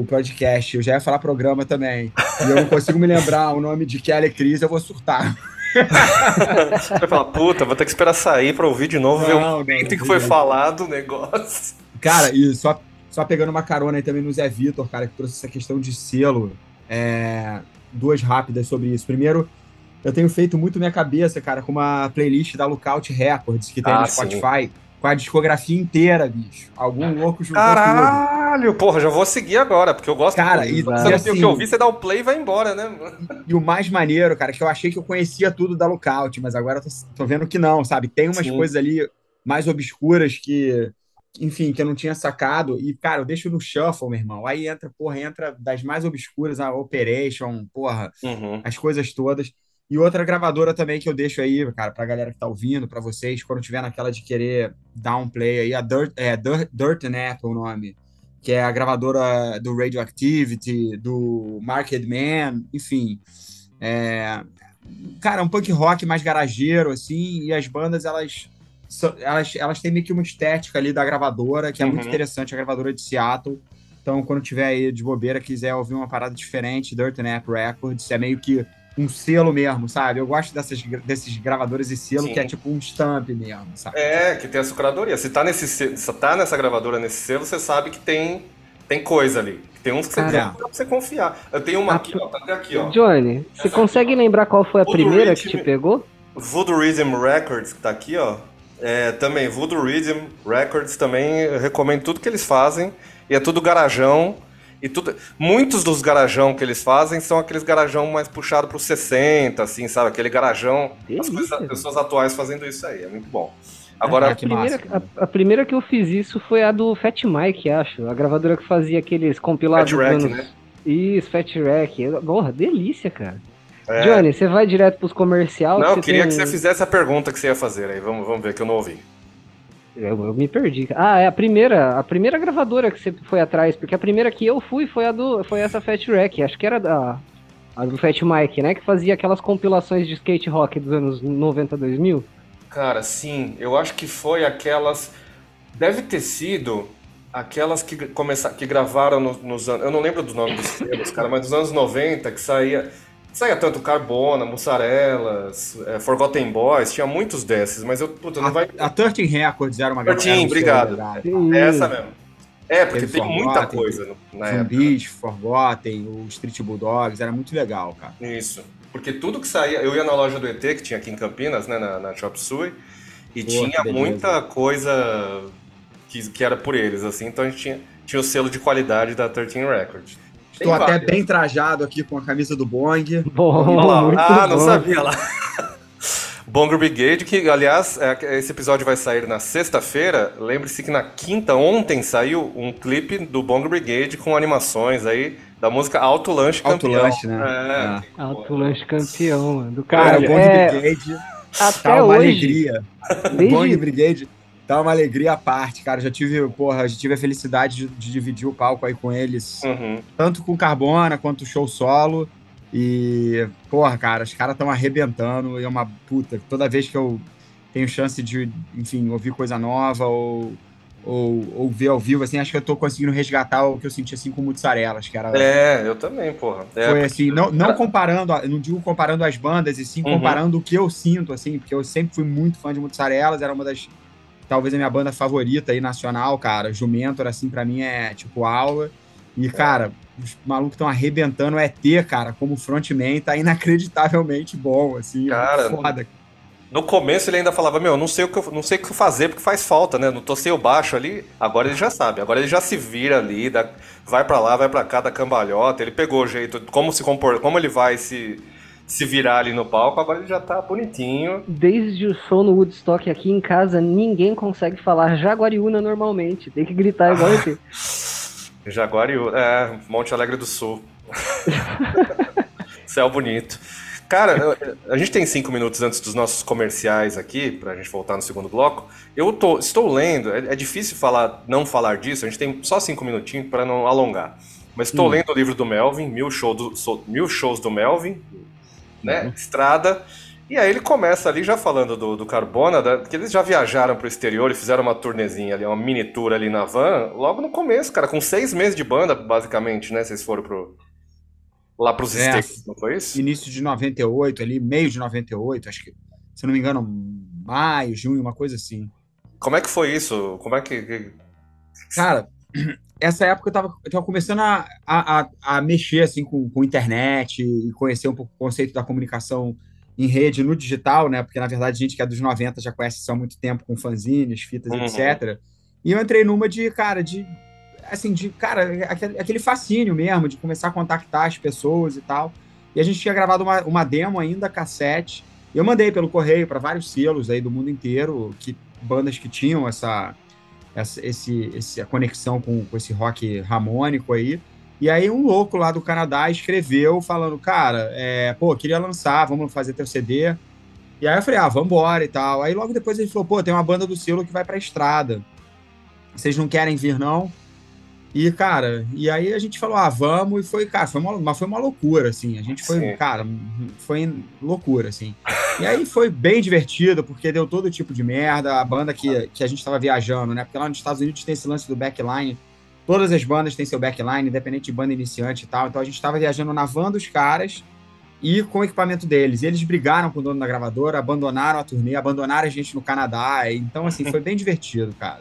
o podcast, eu já ia falar programa também. E eu não consigo me lembrar o nome de Kelly Cris, eu vou surtar. [laughs] Você vai falar, puta, vou ter que esperar sair pra ouvir de novo, ver o Não, momento não, que foi falado o negócio. Cara, e só, só pegando uma carona aí também no Zé Vitor, cara, que trouxe essa questão de selo. é, duas rápidas sobre isso. Primeiro, eu tenho feito muito minha cabeça, cara, com uma playlist da Lookout Records que tem Ah, no sim. Spotify, com a discografia inteira, bicho. Algum louco juntou tudo. Caralho, porra, já vou seguir agora, porque eu gosto Cara, de e- Você e não tem o assim- que ouvir, você dá o play e vai embora, né? E o mais maneiro, cara, que eu achei que eu conhecia tudo da Lookout, mas agora eu tô, tô vendo que não, sabe? Tem umas Sim. coisas ali mais obscuras que, enfim, que eu não tinha sacado. E, cara, eu deixo no shuffle, meu irmão. Aí entra, porra, entra das mais obscuras, a Operation, porra, Uhum. as coisas todas. E outra gravadora também que eu deixo aí, cara, pra galera que tá ouvindo, pra vocês, quando tiver naquela de querer dar um play aí, a Dirt, é, Dirt, Dirt and Apple o nome, que é a gravadora do Radioactivity, do Market Man, enfim. É, cara, um punk rock mais garageiro, assim, e as bandas, elas, são- elas, elas têm meio que uma estética ali da gravadora, que é muito Uhum. interessante, a gravadora de Seattle. Então, quando tiver aí de bobeira, quiser ouvir uma parada diferente, Dirt Apple Records, é meio que um selo mesmo, sabe? Eu gosto dessas, desses gravadores e selo Sim. que é tipo um stamp mesmo, sabe? É, que tem a sua curadoria. Se tá, nesse, se tá nessa gravadora, nesse selo, você sabe que tem, tem coisa ali. Tem uns que você, tem pra você confiar. Eu tenho uma Ah, aqui, ó. Tá até aqui, ó. Johnny, você consegue lembrar qual foi a Voodoo primeira que Rhythm- te pegou? Voodoo Rhythm Records, que tá aqui, ó. É, também, Voodoo Rhythm Records também, recomendo tudo que eles fazem. E é tudo garajão. E tudo, muitos dos garajão que eles fazem são aqueles garajão mais puxado pro 60, assim, sabe? Aquele garajão. As, coisas, as pessoas atuais fazendo isso aí, é muito bom. Agora, a, primeira, a, a, primeira que eu fiz isso foi a do Fat Mike, acho. A gravadora que fazia aqueles compilados. Fat Rack, anos... né? Isso, Fat Rack. Porra, delícia, cara. É... Johnny, você vai direto pros comercial? Não, eu queria tem... que você fizesse a pergunta que você ia fazer aí. Vamos, vamos ver que eu não ouvi. Eu, eu, me perdi. Ah, é a primeira, a primeira gravadora que você foi atrás, porque a primeira que eu fui foi a do, foi essa Fat Rack, acho que era da a do Fat Mike, né, que fazia aquelas compilações de skate rock dos anos 90 2000. Cara, sim, eu acho que foi aquelas deve ter sido aquelas que começaram que gravaram nos, nos anos, eu não lembro do nome dos selos, cara, mas dos anos 90 que saía Saia tanto Carbona, Mussarelas, é, Forgotten Boys, tinha muitos desses, mas eu, puta, não a, vai... A 13 Records era uma gravação. 13, obrigado. É essa mesmo. É, porque tem Forgotten, muita coisa na Zumbis, época. Forgotten, o Street Bulldogs, era muito legal, cara. Isso. Porque tudo que saía... Eu ia na loja do ET, que tinha aqui em Campinas, né, na, na Chop Suey, e Pô, tinha muita coisa que, que era por eles, assim, então a gente tinha, tinha o selo de qualidade da 13 Records. Estou até bem trajado aqui com a camisa do Bong. Bom, ah, não bom. sabia lá. [laughs] Bong Brigade, que aliás, é, esse episódio vai sair na sexta-feira. Lembre-se que na quinta, ontem, saiu um clipe do Bong Brigade com animações aí da música Alto Lanche Campeão. Alto Lanche, né? É. Alto Lanche Campeão, mano. Do cara. Bong é... Brigade. Até tá uma hoje. alegria. Desde... Bong Brigade dá uma alegria à parte, cara. Já tive, porra, já tive a felicidade de, de dividir o palco aí com eles, uhum. tanto com Carbona quanto o show solo. E, porra, cara, os caras estão arrebentando. E é uma puta. Toda vez que eu tenho chance de, enfim, ouvir coisa nova ou, ou, ou ver ao vivo, assim, acho que eu tô conseguindo resgatar o que eu senti assim com Mozzarelas, que era. É, eu também, porra. É, foi assim, não, não comparando, não digo comparando as bandas, e sim uhum. comparando uhum. o que eu sinto, assim, porque eu sempre fui muito fã de Mozzarelas, era uma das talvez a minha banda favorita aí, nacional, cara. Jumentor, assim, para mim é tipo aula. E, cara, os malucos estão arrebentando. O ET, cara, como frontman, tá inacreditavelmente bom, assim. É cara, foda. No começo ele ainda falava, meu, não sei o que eu, não sei o que fazer porque faz falta, né? Não tô sem o baixo ali. Agora ele já sabe. Agora ele já se vira ali, dá, vai para lá, vai para cá, da cambalhota. Ele pegou o jeito, como se compor, como ele vai se se virar ali no palco, agora ele já tá bonitinho. Desde o show no Woodstock aqui em casa, ninguém consegue falar Jaguariúna normalmente. Tem que gritar igual aqui. [laughs] Jaguariúna, é, Monte Alegre do Sul. [laughs] Céu bonito. Cara, a gente tem cinco minutos antes dos nossos comerciais aqui, pra gente voltar no segundo bloco. Eu tô, estou lendo, é, é difícil falar, não falar disso, a gente tem só cinco minutinhos para não alongar. Mas estou hum. lendo o livro do Melvin, Mil, show do, Mil Shows do Melvin, né? Uhum. Estrada. E aí ele começa ali já falando do, do Carbona, da, que eles já viajaram pro exterior e fizeram uma turnezinha ali, uma mini tour ali na van, logo no começo, cara, com seis meses de banda, basicamente, né? Vocês foram pro, lá pros é, States, não foi isso? Início de 98, ali, meio de 98, acho que, se não me engano, maio, junho, uma coisa assim. Como é que foi isso? Como é que. Cara, essa época eu tava, eu tava começando a, a, a, mexer assim com, com internet e conhecer um pouco o conceito da comunicação em rede no digital, né? Porque na verdade a gente que é dos 90 já conhece isso há muito tempo com fanzines, fitas, uhum. etc. E eu entrei numa de, cara, de assim, de, cara, aquele, aquele fascínio mesmo, de começar a contactar as pessoas e tal. E a gente tinha gravado uma, uma demo ainda, cassete. Eu mandei pelo correio para vários selos aí do mundo inteiro, que bandas que tinham essa essa, esse, a conexão com, com esse rock harmônico aí. E aí um louco lá do Canadá escreveu falando, cara, é, pô, queria lançar, vamos fazer teu CD. E aí eu falei, ah, vambora e tal. Aí logo depois ele falou, pô, tem uma banda do selo que vai pra estrada. Vocês não querem vir, não? E, cara, e aí a gente falou, ah, vamos, e foi, cara, foi uma, mas foi uma loucura, assim. A gente foi, Sim. cara, foi loucura, assim. E aí foi bem divertido, porque deu todo tipo de merda. A banda que, que a gente tava viajando, né? Porque lá nos Estados Unidos tem esse lance do backline. Todas as bandas têm seu backline, independente de banda iniciante e tal. Então a gente tava viajando na van dos caras e com o equipamento deles. Eles brigaram com o dono da gravadora, abandonaram a turnê, abandonaram a gente no Canadá. Então, assim, foi bem [laughs] divertido, cara.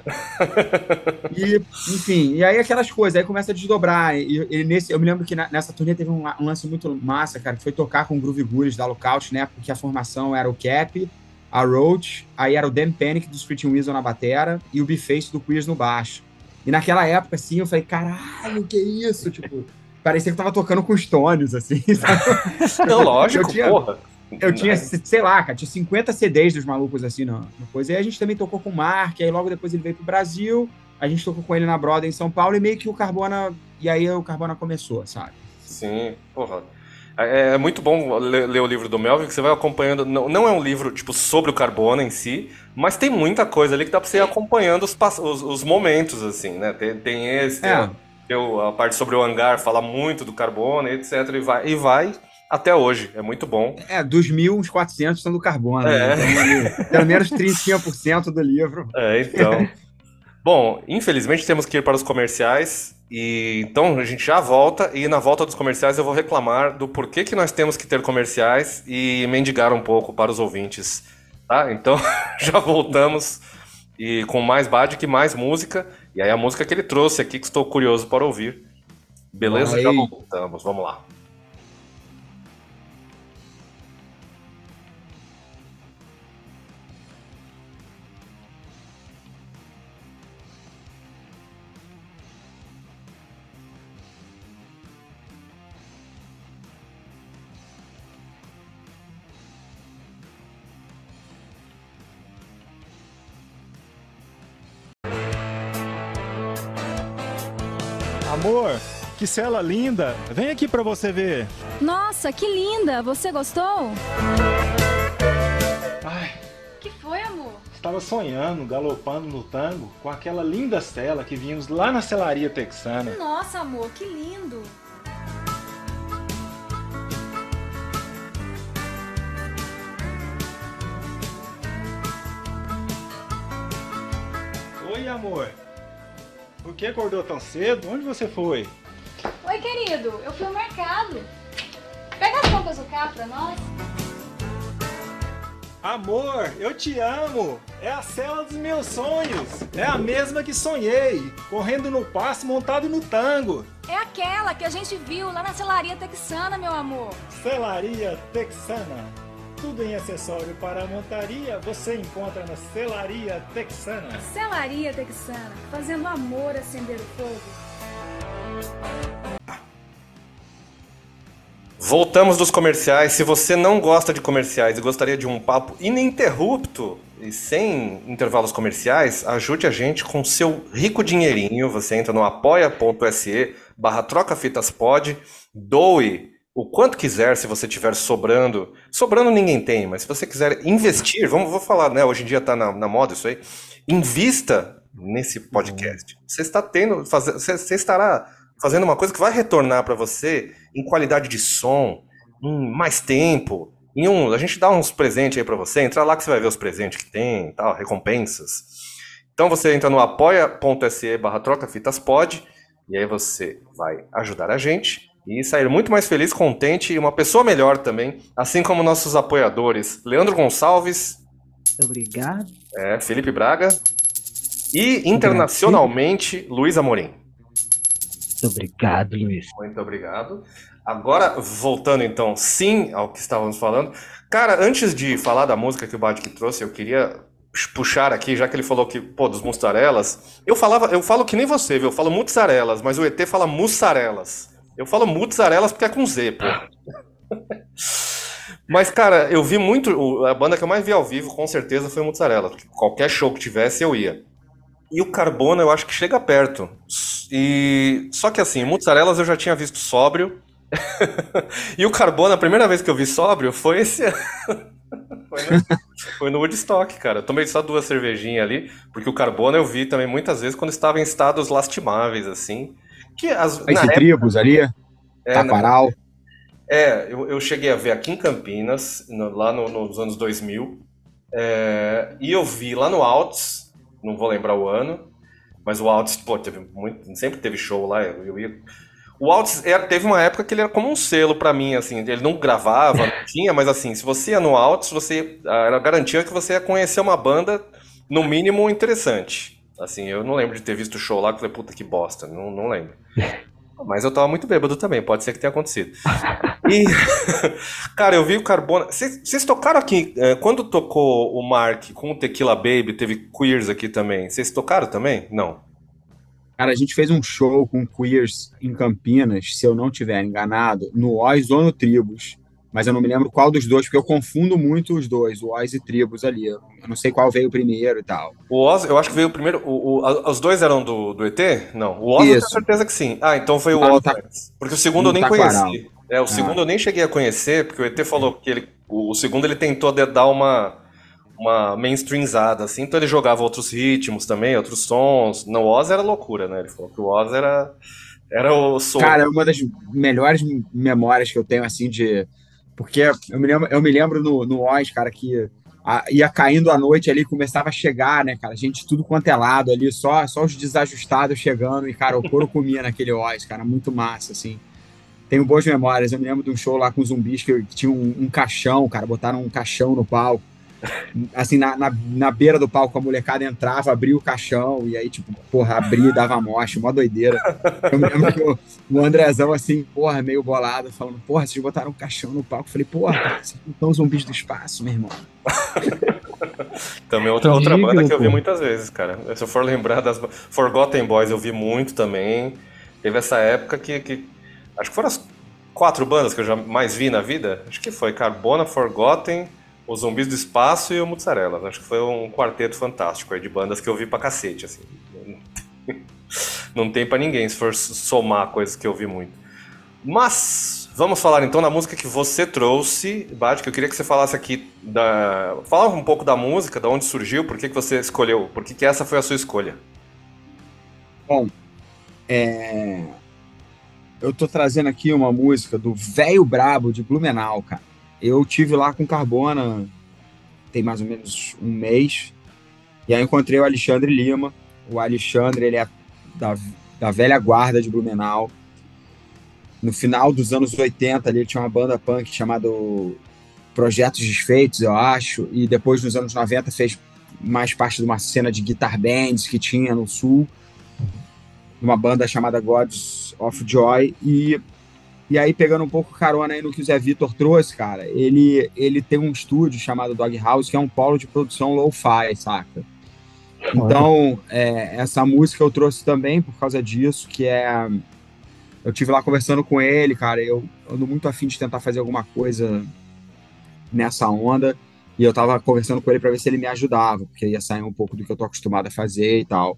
E, enfim, e aí aquelas coisas, aí começa a desdobrar. E, e nesse, eu me lembro que na, nessa turnê teve um, um, lance muito massa, cara, que foi tocar com o Groove Gurus da Lookout, né? Porque a formação era o Cap, a Roach, aí era o Dan Panic do Street Weasel na batera e o B-Face do Queers no baixo. E naquela época, assim, eu falei, caralho, que isso? Tipo, parecia que eu tava tocando com Stones, assim, [laughs] sabe? Não, lógico, eu tinha, porra. Eu tinha, sei lá, cara, tinha 50 CDs dos malucos, assim, no, no coisa. E aí a gente também tocou com o Mark, aí logo depois ele veio pro Brasil, a gente tocou com ele na Broda em São Paulo, e meio que o Carbona... E aí o Carbona começou, sabe? Sim, porra. É, é muito bom ler, ler, o livro do Melvin, que você vai acompanhando. Não, não, é um livro tipo sobre o carbono em si, mas tem muita coisa ali que dá pra você ir acompanhando os, os, os momentos, assim, né? Tem, tem esse, é. tem a parte sobre o hangar, fala muito do carbono, etc. E vai, e vai até hoje. É muito bom. É, dos mil, uns 400 são do carbono. É. Né? Então, pelo menos 35% do livro. É, então. bom, infelizmente temos que ir para os comerciais. E então a gente já volta e na volta dos comerciais eu vou reclamar do porquê que nós temos que ter comerciais e mendigar um pouco para os ouvintes, tá? Então [laughs] já voltamos e com mais Badic, mais música e aí a música que ele trouxe aqui que estou curioso para ouvir. Beleza? Aí. Já voltamos, vamos lá. Que cela linda! Vem aqui para você ver. Nossa, que linda! Você gostou? Ai. Que foi, amor? Estava sonhando, galopando no tango com aquela linda cela que vimos lá na celaria texana. Nossa, amor, que lindo! Oi, amor. Por que acordou tão cedo? Onde você foi? Oi, querido. Eu fui ao mercado. Pega as roupas do carro pra nós. Amor, eu te amo! É a cela dos meus sonhos! É a mesma que sonhei, correndo no passo montado no tango! É aquela que a gente viu lá na celaria texana, meu amor! Celaria texana! Tudo em acessório para a montaria você encontra na Celaria Texana. Celaria Texana, fazendo amor acender o fogo. Voltamos dos comerciais. Se você não gosta de comerciais e gostaria de um papo ininterrupto e sem intervalos comerciais, ajude a gente com seu rico dinheirinho. Você entra no apoia.se barra trocafitaspod, doe o quanto quiser, se você tiver sobrando. Sobrando ninguém tem, mas se você quiser investir, vamos vou falar, né? Hoje em dia está na, na, moda isso aí. Invista nesse podcast. Você está tendo, faz, você, você estará fazendo uma coisa que vai retornar para você em qualidade de som, em mais tempo. Em um, a gente dá uns presentes aí para você. Entra lá que você vai ver os presentes que tem, tal, recompensas. Então você entra no apoia.se barra trocafitaspod e aí você vai ajudar a gente e sair muito mais feliz, contente e uma pessoa melhor também, assim como nossos apoiadores Leandro Gonçalves. Obrigado. É, Felipe Braga. E internacionalmente, Luiz Amorim. Obrigado, Luiz. Muito obrigado. Agora, voltando então, sim, ao que estávamos falando. Cara, antes de falar da música que o Badic trouxe, eu queria puxar aqui, já que ele falou que, pô, dos mussarelas. Eu falava, eu falo que nem você, viu? Eu falo mussarelas, mas o ET fala mussarelas. Eu falo mozzarelas porque é com Z, pô. [laughs] Mas, cara, eu vi muito. A banda que eu mais vi ao vivo, com certeza, foi Mozzarella. Qualquer show que tivesse, eu ia. E o Carbona, eu acho que chega perto. E só que assim, Mozzarelas eu já tinha visto sóbrio. [laughs] e o Carbona, a primeira vez que eu vi sóbrio foi esse ano. [laughs] foi, no, foi no Woodstock, cara. Eu tomei só duas cervejinhas ali, porque o Carbona eu vi também muitas vezes quando estava em estados lastimáveis, assim. Que as, Esse tribos ali, é, Taparal. é, eu, eu cheguei a ver aqui em Campinas, no, lá no, nos anos 2000, é, e eu vi lá no Alts, não vou lembrar o ano, mas o Alts, pô, teve muito, sempre teve show lá, eu, eu ia... O Alts era, teve uma época que ele era como um selo para mim, assim, ele não gravava, não tinha, mas assim, se você ia no Alts, você era garantia que você ia conhecer uma banda, no mínimo, interessante. Assim, eu não lembro de ter visto o show lá, que falei, puta que bosta, não, não lembro. Mas eu tava muito bêbado também, pode ser que tenha acontecido. E, [laughs] cara, eu vi o Carbona. Vocês tocaram aqui, é, quando tocou o Mark com o Tequila Baby, teve Queers aqui também. Vocês tocaram também? Não. Cara, a gente fez um show com queers em Campinas, se eu não tiver enganado, no Oz ou no Tribus. Mas eu não me lembro qual dos dois, porque eu confundo muito os dois, o Oz e Tribus ali. Eu não sei qual veio primeiro e tal. O Oz, eu acho que veio primeiro. O, o, os dois eram do, do ET? Não. O Oz eu tenho certeza que sim. Ah, então foi o Tá no Oz. Antes. Porque o segundo eu nem Taquaral. conheci. É, o segundo eu nem cheguei a conhecer, porque o ET falou que ele. O, o segundo ele tentou dar uma. Uma mainstreamzada, assim, então ele jogava outros ritmos também, outros sons. No Oz era loucura, né? Ele falou que o Oz era. Era o som. Cara, é uma das melhores memórias que eu tenho, assim, de. Porque eu me lembro, eu me lembro no, no Oz, cara, que a- ia caindo a noite ali, começava a chegar, né, cara? Gente, tudo quanto é lado ali, só, só os desajustados chegando. E, cara, o couro [laughs] comia naquele Oz, cara, muito massa, assim. Tenho boas memórias. Eu me lembro de um show lá com zumbis que tinha um, um caixão, cara, botaram um caixão no palco. Assim, na, na, na beira do palco, a molecada entrava, abria o caixão, e aí, tipo, porra, abria e dava morte, mó doideira. Eu me lembro que o, o Andrezão, assim, porra, meio bolado, falando, porra, vocês botaram um caixão no palco. Eu falei, porra, vocês não são zumbis do espaço, meu irmão. Também outra, outra Ridículo, banda que eu vi muitas vezes, cara. Se eu for lembrar das. Forgotten Boys eu vi muito também. Teve essa época que. que- acho que foram as quatro bandas que eu já mais vi na vida. Acho que foi Carbona, Forgotten, Os Zumbis do Espaço e o Mozzarella. Acho que foi um quarteto fantástico aí de bandas que eu vi pra cacete, assim. [laughs] Não tem pra ninguém se for somar coisas que eu vi muito. Mas vamos falar então da música que você trouxe, Bate, que eu queria que você falasse aqui da. Fala um pouco da música, da onde surgiu, por que, que você escolheu, por que, que essa foi a sua escolha. É, Eu tô trazendo aqui uma música do Velho Brabo de Blumenau, cara. Eu tive lá com Carbona tem mais ou menos um mês. E aí encontrei o Alexandre Lima. O Alexandre, ele é da, da velha guarda de Blumenau. No final dos anos 80, ali, ele tinha uma banda punk chamada Projetos Desfeitos, eu acho. E depois, nos anos 90, fez mais parte de uma cena de guitar bands que tinha no Sul uma banda chamada Gods of Joy e e aí pegando um pouco carona aí no que o Zé Vitor trouxe, cara, ele ele tem um estúdio chamado Dog House que é um polo de produção lo-fi, saca? Então é, essa música eu trouxe também por causa disso, que é eu tive lá conversando com ele, cara, eu ando muito afim de tentar fazer alguma coisa nessa onda e eu tava conversando com ele para ver se ele me ajudava, porque ia sair um pouco do que eu tô acostumado a fazer e tal.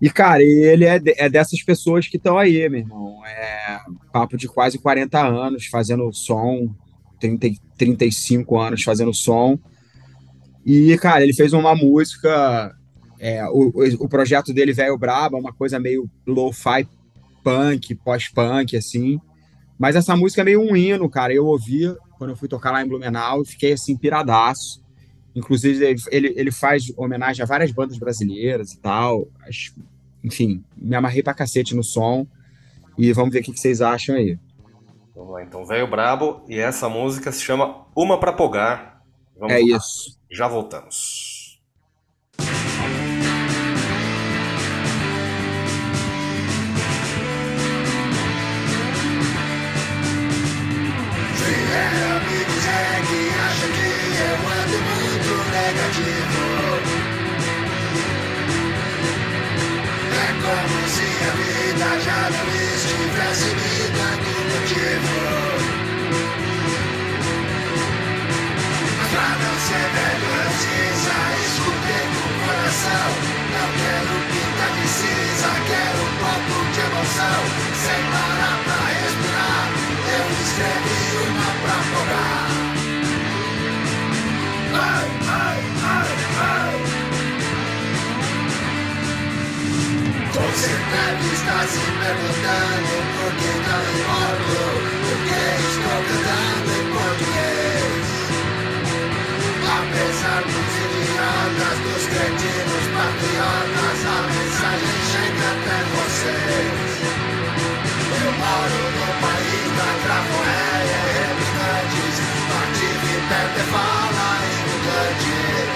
E, cara, ele é, de- é dessas pessoas que estão aí, meu irmão. É papo de quase 40 anos fazendo som, 30, e 35 anos fazendo som. E, cara, ele fez uma música. é, o, o, projeto dele, Velho Braba, uma coisa meio lo-fi punk, pós-punk, assim. Mas essa música é meio um hino, cara. Eu ouvi quando eu fui tocar lá em Blumenau e fiquei, assim, piradaço. Inclusive, ele, ele, faz homenagem a várias bandas brasileiras e tal. Enfim, me amarrei pra cacete no som. E vamos ver o que vocês acham aí. Vamos lá, então, Velho Brabo, e essa música se chama Uma Pra Pogar. Vamos é lá. isso. Já voltamos. É, amigos é que acha que é eu ando muito negativo. É como se a vida já não estivesse me dando motivo. Mas pra não ser velho, precisa escutei no coração. Não quero pinta de cinza, quero um pouco de emoção. Sem parar pra respirar, eu escrevi uma pra cobrar. Ai, ai, ai, ai. Estou sentado, está se perguntando por que não importo, porque estou cantando em português. Apesar dos idiotas, dos cretinos patriotas, a mensagem chega até vocês. Eu moro no país da grafoéia, e partive, perde fala, estudantes.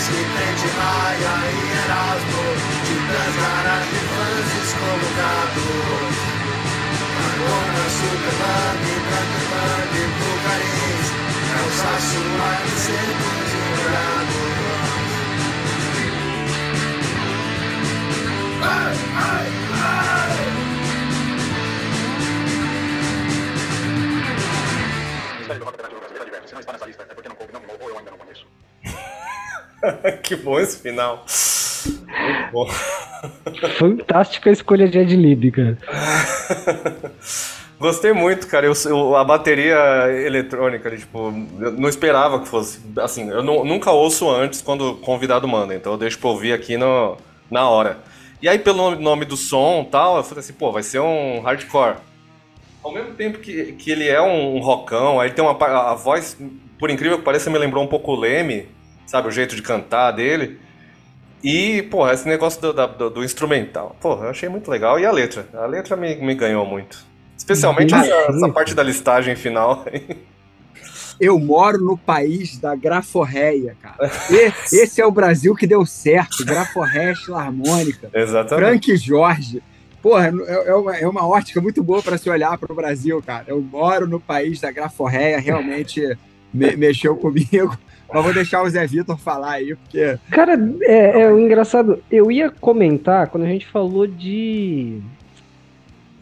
país que tem de Maia e Erasmo, caras de fãs excomulgados. Marcona, Superband, Branca Band, Bucarins, é o Saço, Ar, Secos e Molhados. Ai, ai, ai. [laughs] que bom esse final. Muito bom. Fantástica escolha de Ed Lib, cara. [laughs] Gostei muito, cara. Eu, eu- a bateria eletrônica, tipo, eu não esperava que fosse. Assim, eu nu- nunca ouço antes quando o convidado manda, então eu deixo pra ouvir aqui no, na hora. E aí, pelo nome, do som e tal, eu falei assim, pô, vai ser um hardcore. Ao mesmo tempo que, que ele é um rockão, aí tem uma. A voz, por incrível que pareça, me lembrou um pouco o Leme, sabe? O jeito de cantar dele. E, pô, esse negócio do, do, do instrumental. Pô, eu achei muito legal. E a letra? A letra me, me ganhou muito. Especialmente essa, essa parte da listagem final. Eu moro no país da graforreia, cara. [laughs] E- esse é o Brasil que deu certo. Graforreia Filarmônica. Exatamente. Frank Jorge. Porra, é, é uma, é uma ótica muito boa para se olhar para o Brasil, cara. Eu moro no país da graforreia, realmente me- mexeu comigo. Mas vou deixar o Zé Vitor falar aí, porque Cara, é, é o engraçado. Eu ia comentar quando a gente falou de.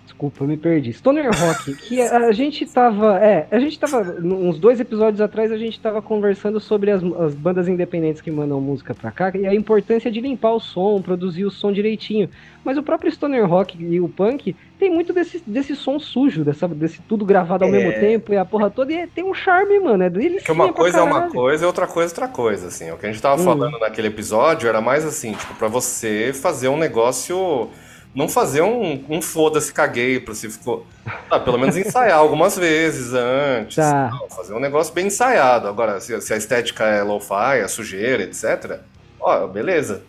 Desculpa, me perdi. Stoner Rock, que a, a gente tava. É, a gente tava. Uns dois episódios atrás, a gente tava conversando sobre as, as bandas independentes que mandam música pra cá e a importância de limpar o som, produzir o som direitinho. Mas o próprio Stoner Rock e o punk tem muito desse, desse som sujo, dessa, desse tudo gravado ao É. mesmo tempo e a porra toda. E tem um charme, mano. É deles Que uma coisa é uma coisa e outra coisa é outra coisa, assim. O que a gente tava Hum. falando naquele episódio era mais assim, tipo, pra você fazer um negócio. Não fazer um, um foda-se caguei pra você ficou. Ah, pelo menos ensaiar algumas vezes antes. Tá. Não, fazer um negócio bem ensaiado. Agora, se, se a estética é lo-fi, é sujeira, etc. Ó, beleza.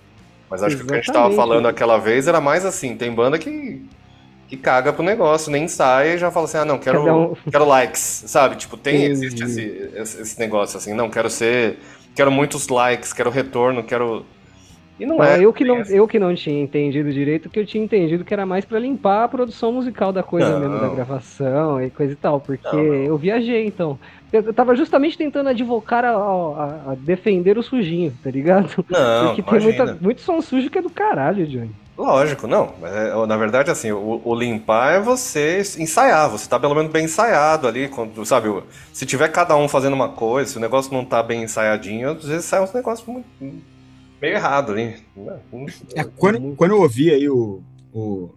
Mas acho que o que a gente tava Exatamente. falando aquela vez era mais assim, tem banda que. Que caga pro negócio, nem ensaia e já fala assim: ah, não, quero, um- [laughs] quero likes, sabe? Tipo, tem, existe esse, esse, negócio assim, não, quero ser. Quero muitos likes, quero retorno, quero. E não é. eu, que não, eu que não tinha entendido direito, que eu tinha entendido que era mais pra limpar a produção musical da coisa Não. mesmo, da gravação e coisa e tal, porque Não, eu viajei então. Eu, tava justamente tentando advocar a, a- a defender o sujinho, tá ligado? Não, porque tem imagina. muita, muito som sujo que é do caralho, Johnny. Lógico, não. É- na verdade, assim, o, o limpar é você ensaiar, você tá pelo menos bem ensaiado ali, quando, sabe? Se tiver cada um fazendo uma coisa, se o negócio não tá bem ensaiadinho, às vezes sai uns negócios muito, meio errado ali. Não- É, quando, quando eu ouvi aí o. o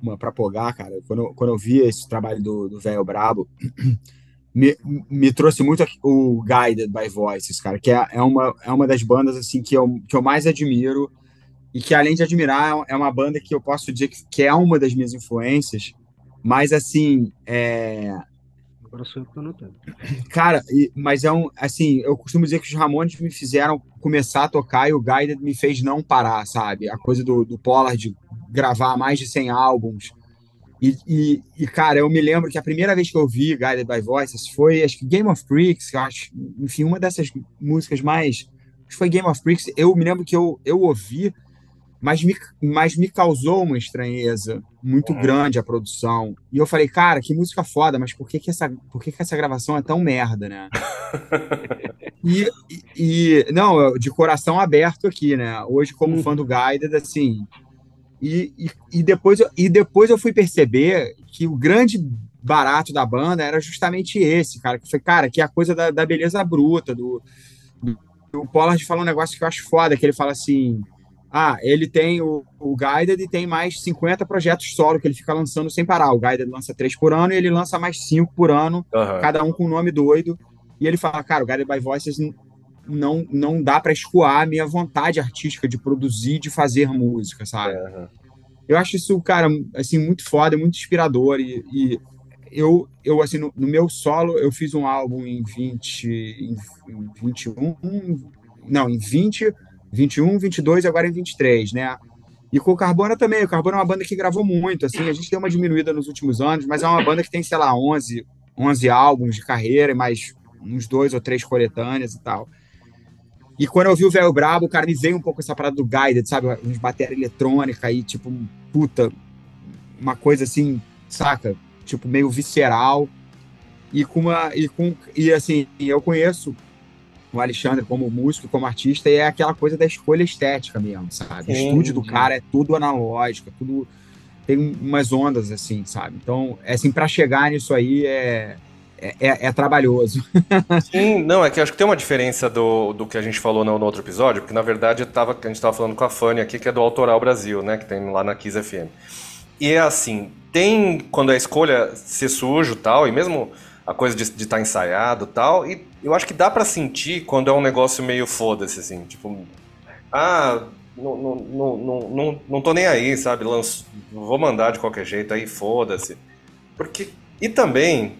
uma pra pogar, cara, quando, eu- quando eu vi esse trabalho do Velho Brabo, [clears throat] me, me trouxe muito o Guided by Voices, cara, que é, é, uma, é uma das bandas assim que eu, que eu mais admiro e que, além de admirar, é uma banda que eu posso dizer que, é uma das minhas influências, mas assim, é, Agora sou eu que tô anotando. Cara, e- mas é um. Assim, eu costumo dizer que os Ramones me fizeram começar a tocar e o Guided me fez não parar, sabe? A coisa do, do Pollard gravar mais de 100 álbuns. E, e, e, cara, eu me lembro que a primeira vez que eu vi Guided by Voices foi, acho que Game of Freaks, acho, enfim, uma dessas músicas mais. Acho que foi Game of Freaks. Eu me lembro que eu, eu ouvi, mas me, mas me causou uma estranheza muito grande a produção. E eu falei, cara, que música foda, mas por que, que, essa, por que, que essa gravação é tão merda, né? [laughs] e, e- não, de coração aberto aqui, né? Hoje, como Uhum. fã do Guided, assim. E, e, e depois, eu- e depois eu fui perceber que o grande barato da banda era justamente esse, cara. Que foi, cara, que é a coisa da, da beleza bruta, do, do, o Pollard fala um negócio que eu acho foda, que ele fala assim. Ah, ele tem o, o Guided e tem mais 50 projetos solo que ele fica lançando sem parar. O Guided lança três por ano e ele lança mais cinco por ano, Aham. cada um com um nome doido. E ele fala, cara, o Guided by Voices não, não dá para escoar a minha vontade artística de produzir, de fazer música, sabe? Aham. Eu acho isso, cara, assim, muito foda, muito inspirador. E, e eu, eu, assim, no, no meu solo, eu fiz um álbum em 20, em, em 21, não, em 20, 21, 22 e agora em 23, né? E com o Carbona também. O Carbona é uma banda que gravou muito, assim. A gente deu uma diminuída nos últimos anos, mas é uma banda que tem, sei lá, 11, 11 álbuns de carreira e mais uns dois ou três coletâneas e tal. E quando eu vi o Velho Brabo, o cara me veio um pouco essa parada do Guided, sabe? Uns bateria eletrônica aí, tipo, puta, uma coisa assim, saca? Tipo, meio visceral. E com uma. E, com, e assim, eu conheço o Alexandre como músico, como artista, e é aquela coisa da escolha estética mesmo, sabe? O estúdio do cara é tudo analógico, é tudo. Tem umas ondas, assim, sabe? Então, é assim, para chegar nisso aí é, é, é, é trabalhoso. [laughs] Sim, não, é que acho que tem uma diferença do, do que a gente falou no, no outro episódio, porque na verdade eu tava, a gente estava falando com a Fanny aqui, que é do Autoral Brasil, né? Que tem lá na Kiss FM. E é assim, tem quando a escolha ser sujo tal, e mesmo a coisa de estar tá ensaiado tal, e eu acho que dá para sentir quando é um negócio meio foda-se, assim, tipo, ah, não, não, não, não, não, tô nem aí, sabe? Lanço, vou mandar de qualquer jeito aí, foda-se. Porque. E também,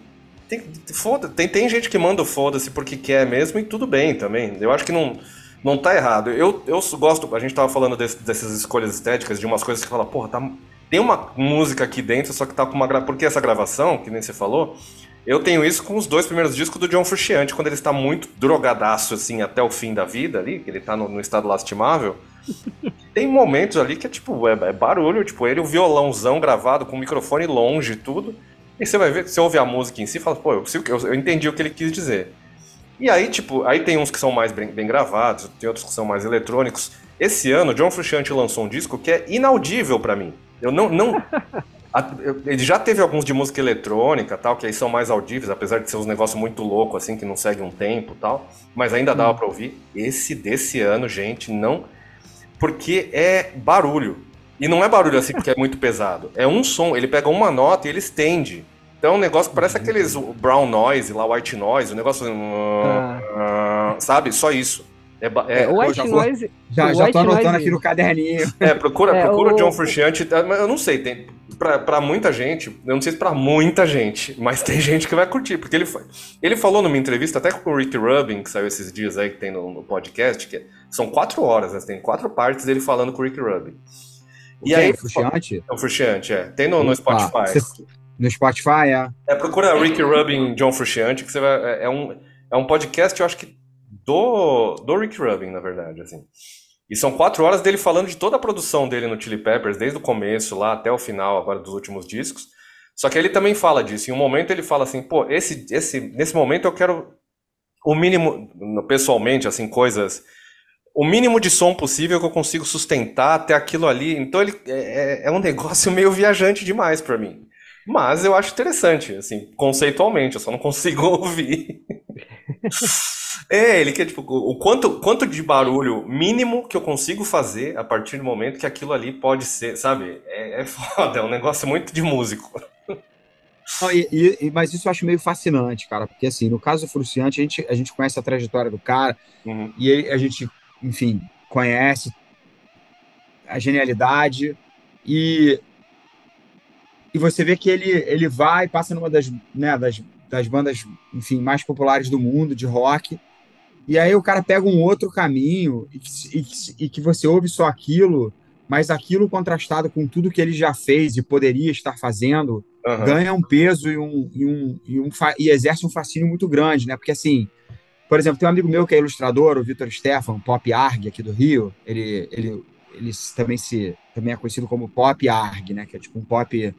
tem, foda, tem, tem gente que manda o foda-se porque quer mesmo e tudo bem também. Eu acho que não, não tá errado. Eu, eu gosto, a gente tava falando desse, dessas escolhas estéticas, de umas coisas que fala, porra, tá, tem uma música aqui dentro, só que tá com uma. Porque essa gravação, que nem você falou, eu tenho isso com os dois primeiros discos do John Frusciante, quando ele está muito drogadaço, assim, até o fim da vida ali, que ele tá no, no estado lastimável. [laughs] Tem momentos ali que é tipo, é, é barulho, tipo, ele, o violãozão gravado com o microfone longe e tudo. E você vai ver, você ouve a música em si e fala, pô, eu, eu, eu, entendi o que ele quis dizer. E aí, tipo, aí tem uns que são mais bem, bem gravados, tem outros que são mais eletrônicos. Esse ano, John Frusciante lançou um disco que é inaudível para mim. Eu não. não ele já teve alguns de música eletrônica, tal, que aí são mais audíveis, apesar de ser uns negócios muito louco assim, que não segue um tempo tal. Mas ainda dava hum. pra ouvir. Esse desse ano, gente, não. Porque é barulho. E não é barulho assim porque é muito pesado. É um som, ele pega uma nota e ele estende. Então é um negócio que parece aqueles brown noise, lá white noise, o negócio. Ah. Sabe? Só isso. É, é, é, o white já noise. Já, já tô anotando noise... aqui no caderninho. É, procura, é, procura o John Frusciante. Mas eu não sei, tem. Pra, pra muita gente, eu não sei se pra muita gente, mas tem gente que vai curtir, porque ele, ele falou numa entrevista, até com o Rick Rubin, que saiu esses dias aí, que tem no, no podcast, que são quatro horas, né, tem quatro partes dele falando com o Rick Rubin. E aí, é o Frusciante? É o Frusciante, é. Tem no, no Spotify. no Spotify, é. É, procura Rick Rubin John Frusciante, que você vai. É, é, um, é um podcast, eu acho que do, do Rick Rubin, na verdade, assim. E são quatro horas dele falando de toda a produção dele no Chili Peppers, desde o começo lá até o final, agora dos últimos discos. Só que ele também fala disso. Em um momento ele fala assim, pô, esse, esse, nesse momento eu quero o mínimo, pessoalmente, assim, coisas o mínimo de som possível que eu consigo sustentar até aquilo ali. Então ele é, é, é um [laughs] negócio meio viajante demais para mim. Mas eu acho interessante, assim, conceitualmente, eu só não consigo [laughs] ouvir. é, ele quer, tipo, o quanto, quanto de barulho mínimo que eu consigo fazer a partir do momento que aquilo ali pode ser, sabe? É, é foda, é um negócio muito de músico. Não, e, e, mas isso eu acho meio fascinante, cara, porque assim, no caso do Fruciante, a gente, a gente conhece a trajetória do cara uhum. e ele, a gente enfim, conhece a genialidade e e você vê que ele ele vai passa numa das né, das, das bandas enfim mais populares do mundo de rock e aí o cara pega um outro caminho e que, e, e que você ouve só aquilo mas aquilo contrastado com tudo que ele já fez e poderia estar fazendo uhum. ganha um peso e um, e um, e um e exerce um fascínio muito grande né porque assim por exemplo, tem um amigo meu que é ilustrador, o Vitor Stefan, Pop Arg, aqui do Rio. Ele, ele, ele também, se, também é conhecido como Pop Arg, né? Que é tipo um pop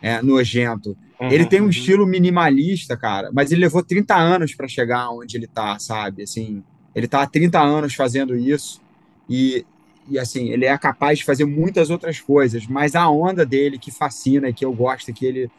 é, nojento. Uhum, ele tem um uhum. estilo minimalista, cara, mas ele levou 30 anos para chegar onde ele tá, sabe? Assim, ele tá há 30 anos fazendo isso e, e assim, ele é capaz de fazer muitas outras coisas, mas a onda dele que fascina e que eu gosto que ele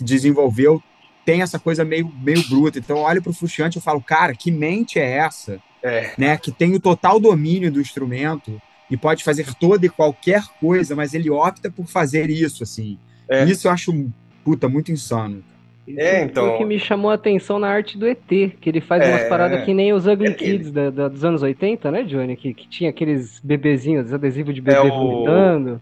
desenvolveu tem essa coisa meio, meio bruta. Então, eu olho para o Frusciante e falo, cara, que mente é essa? É. Né? Que tem o total domínio do instrumento e pode fazer toda e qualquer coisa, mas ele opta por fazer isso, assim. É. Isso eu acho, puta, muito insano. É, então... O que me chamou a atenção na arte do ET, que ele faz é... umas paradas que nem os Ugly é Kids da, da, dos anos 80, né, Johnny? Que, que tinha aqueles bebezinhos, adesivos de bebê é o... vomitando.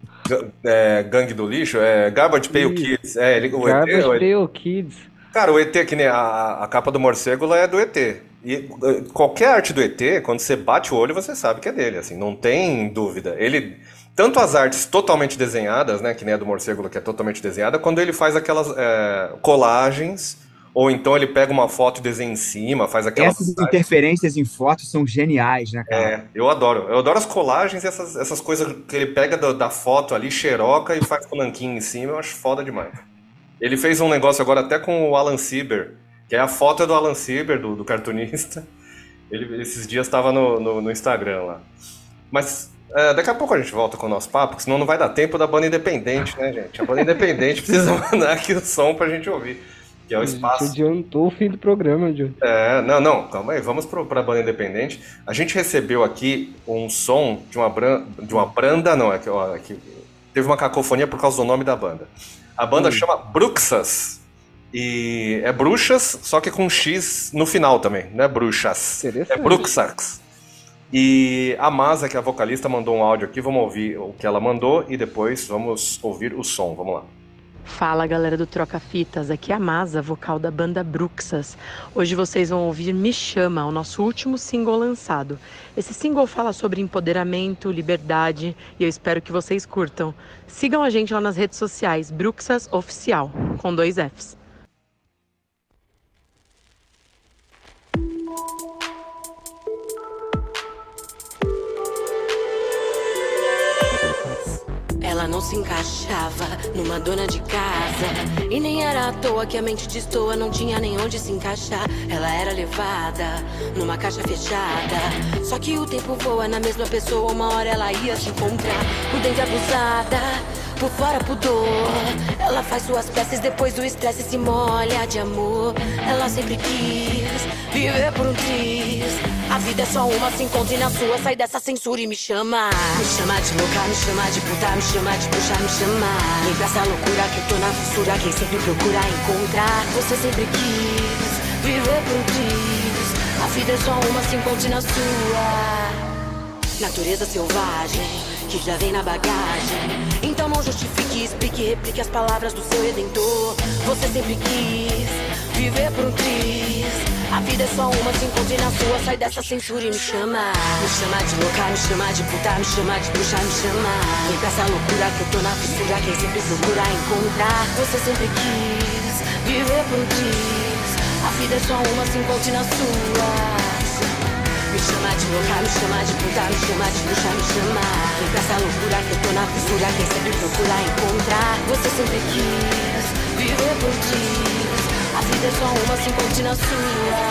É, gangue do lixo, é Garbage Pail Kids. É, ele, o Garbage ET, Pail Kids. Cara, o ET, que nem a, a capa do morcego é do ET. E qualquer arte do ET, quando você bate o olho, você sabe que é dele, assim, não tem dúvida. Ele tanto as artes totalmente desenhadas, né, que nem a do morcego que é totalmente desenhada, quando ele faz aquelas é, colagens, ou então ele pega uma foto e desenha em cima, faz aquelas... Essas interferências em fotos são geniais, né, cara? É, eu adoro. Eu adoro as colagens e essas, essas coisas que ele pega da, da foto ali, xeroca e faz com nanquim em cima, eu acho foda demais. Ele fez um negócio agora até com o Alan Sieber, que é a foto do Alan Sieber, do, do cartunista. Ele, esses dias estava no, no, no Instagram lá. Mas é, daqui a pouco a gente volta com o nosso papo, senão não vai dar tempo da banda independente, né, gente? A banda independente [laughs] precisa mandar aqui o som pra gente ouvir. Que é o espaço. A gente adiantou o fim do programa, Johnny. É, não, não, calma aí, vamos pro, pra banda independente. A gente recebeu aqui um som de uma, bran, de uma branda, não, é que, ó, é que teve uma cacofonia por causa do nome da banda. A banda Hum. chama Bruxas. E é bruxas, só que com X no final também, não é bruxas. É. Bruxas. E a Masa, que é a vocalista, mandou um áudio aqui. Vamos ouvir o que ela mandou e depois vamos ouvir o som. Vamos lá. Fala galera do Troca Fitas, aqui é a Masa, vocal da banda Bruxas. Hoje vocês vão ouvir Me Chama, o nosso último single lançado. Esse single fala sobre empoderamento, liberdade e eu espero que vocês curtam. Sigam a gente lá nas redes sociais, Bruxas Oficial, com dois Fs. Ela não se encaixava numa dona de casa. E nem era à toa que a mente destoa, não tinha nem onde se encaixar. Ela era levada numa caixa fechada. Só que o tempo voa na mesma pessoa, uma hora ela ia se encontrar. Por dentro abusada, por fora pudor. Ela faz suas peças, depois do estresse se molha de amor. Ela sempre quis viver por um triz. A vida é só uma, se encontre na sua. Sai dessa censura e me chama. Me chama de louca, me chama de puta, me chama de puxa, me chama. Vem pra essa loucura que eu tô na fissura. Quem sempre procura encontrar. Você sempre quis viver por um triz. A vida é só uma, se encontre na sua. Natureza selvagem, que já vem na bagagem. Não justifique, explique, replique as palavras do seu redentor. Você sempre quis viver por um triz. A vida é só uma, se encontre na sua. Sai dessa censura e me chama. Me chama de louca, me chama de puta, me chama de bruxa, me chama. Vem pra essa loucura que eu tô na fissura. Quem sempre procura encontrar. Você sempre quis viver por um triz. A vida é só uma, se encontre na sua. Me chama de louca, me chama de puta, me chama de bruxa, me chama. Vem pra essa loucura que eu tô na fissura Quem sempre procura encontrar. Você sempre quis viver por ti A vida é só uma, se encontre na sua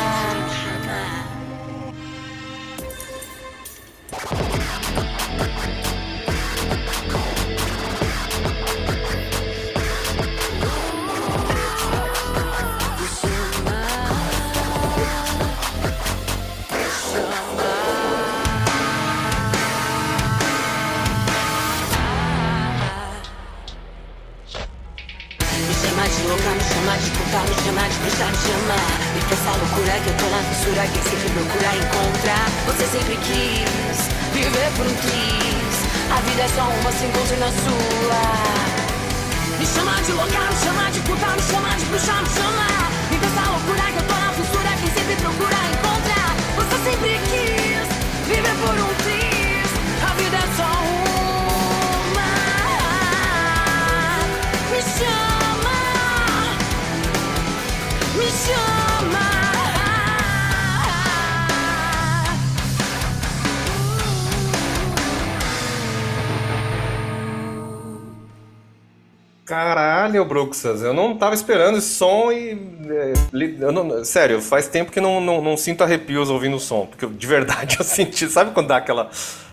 Eu não tava esperando esse som e. é, não- sério, faz tempo que não, não, não sinto arrepios ouvindo o som. Porque de verdade [laughs] eu senti. Sabe quando dá aquela,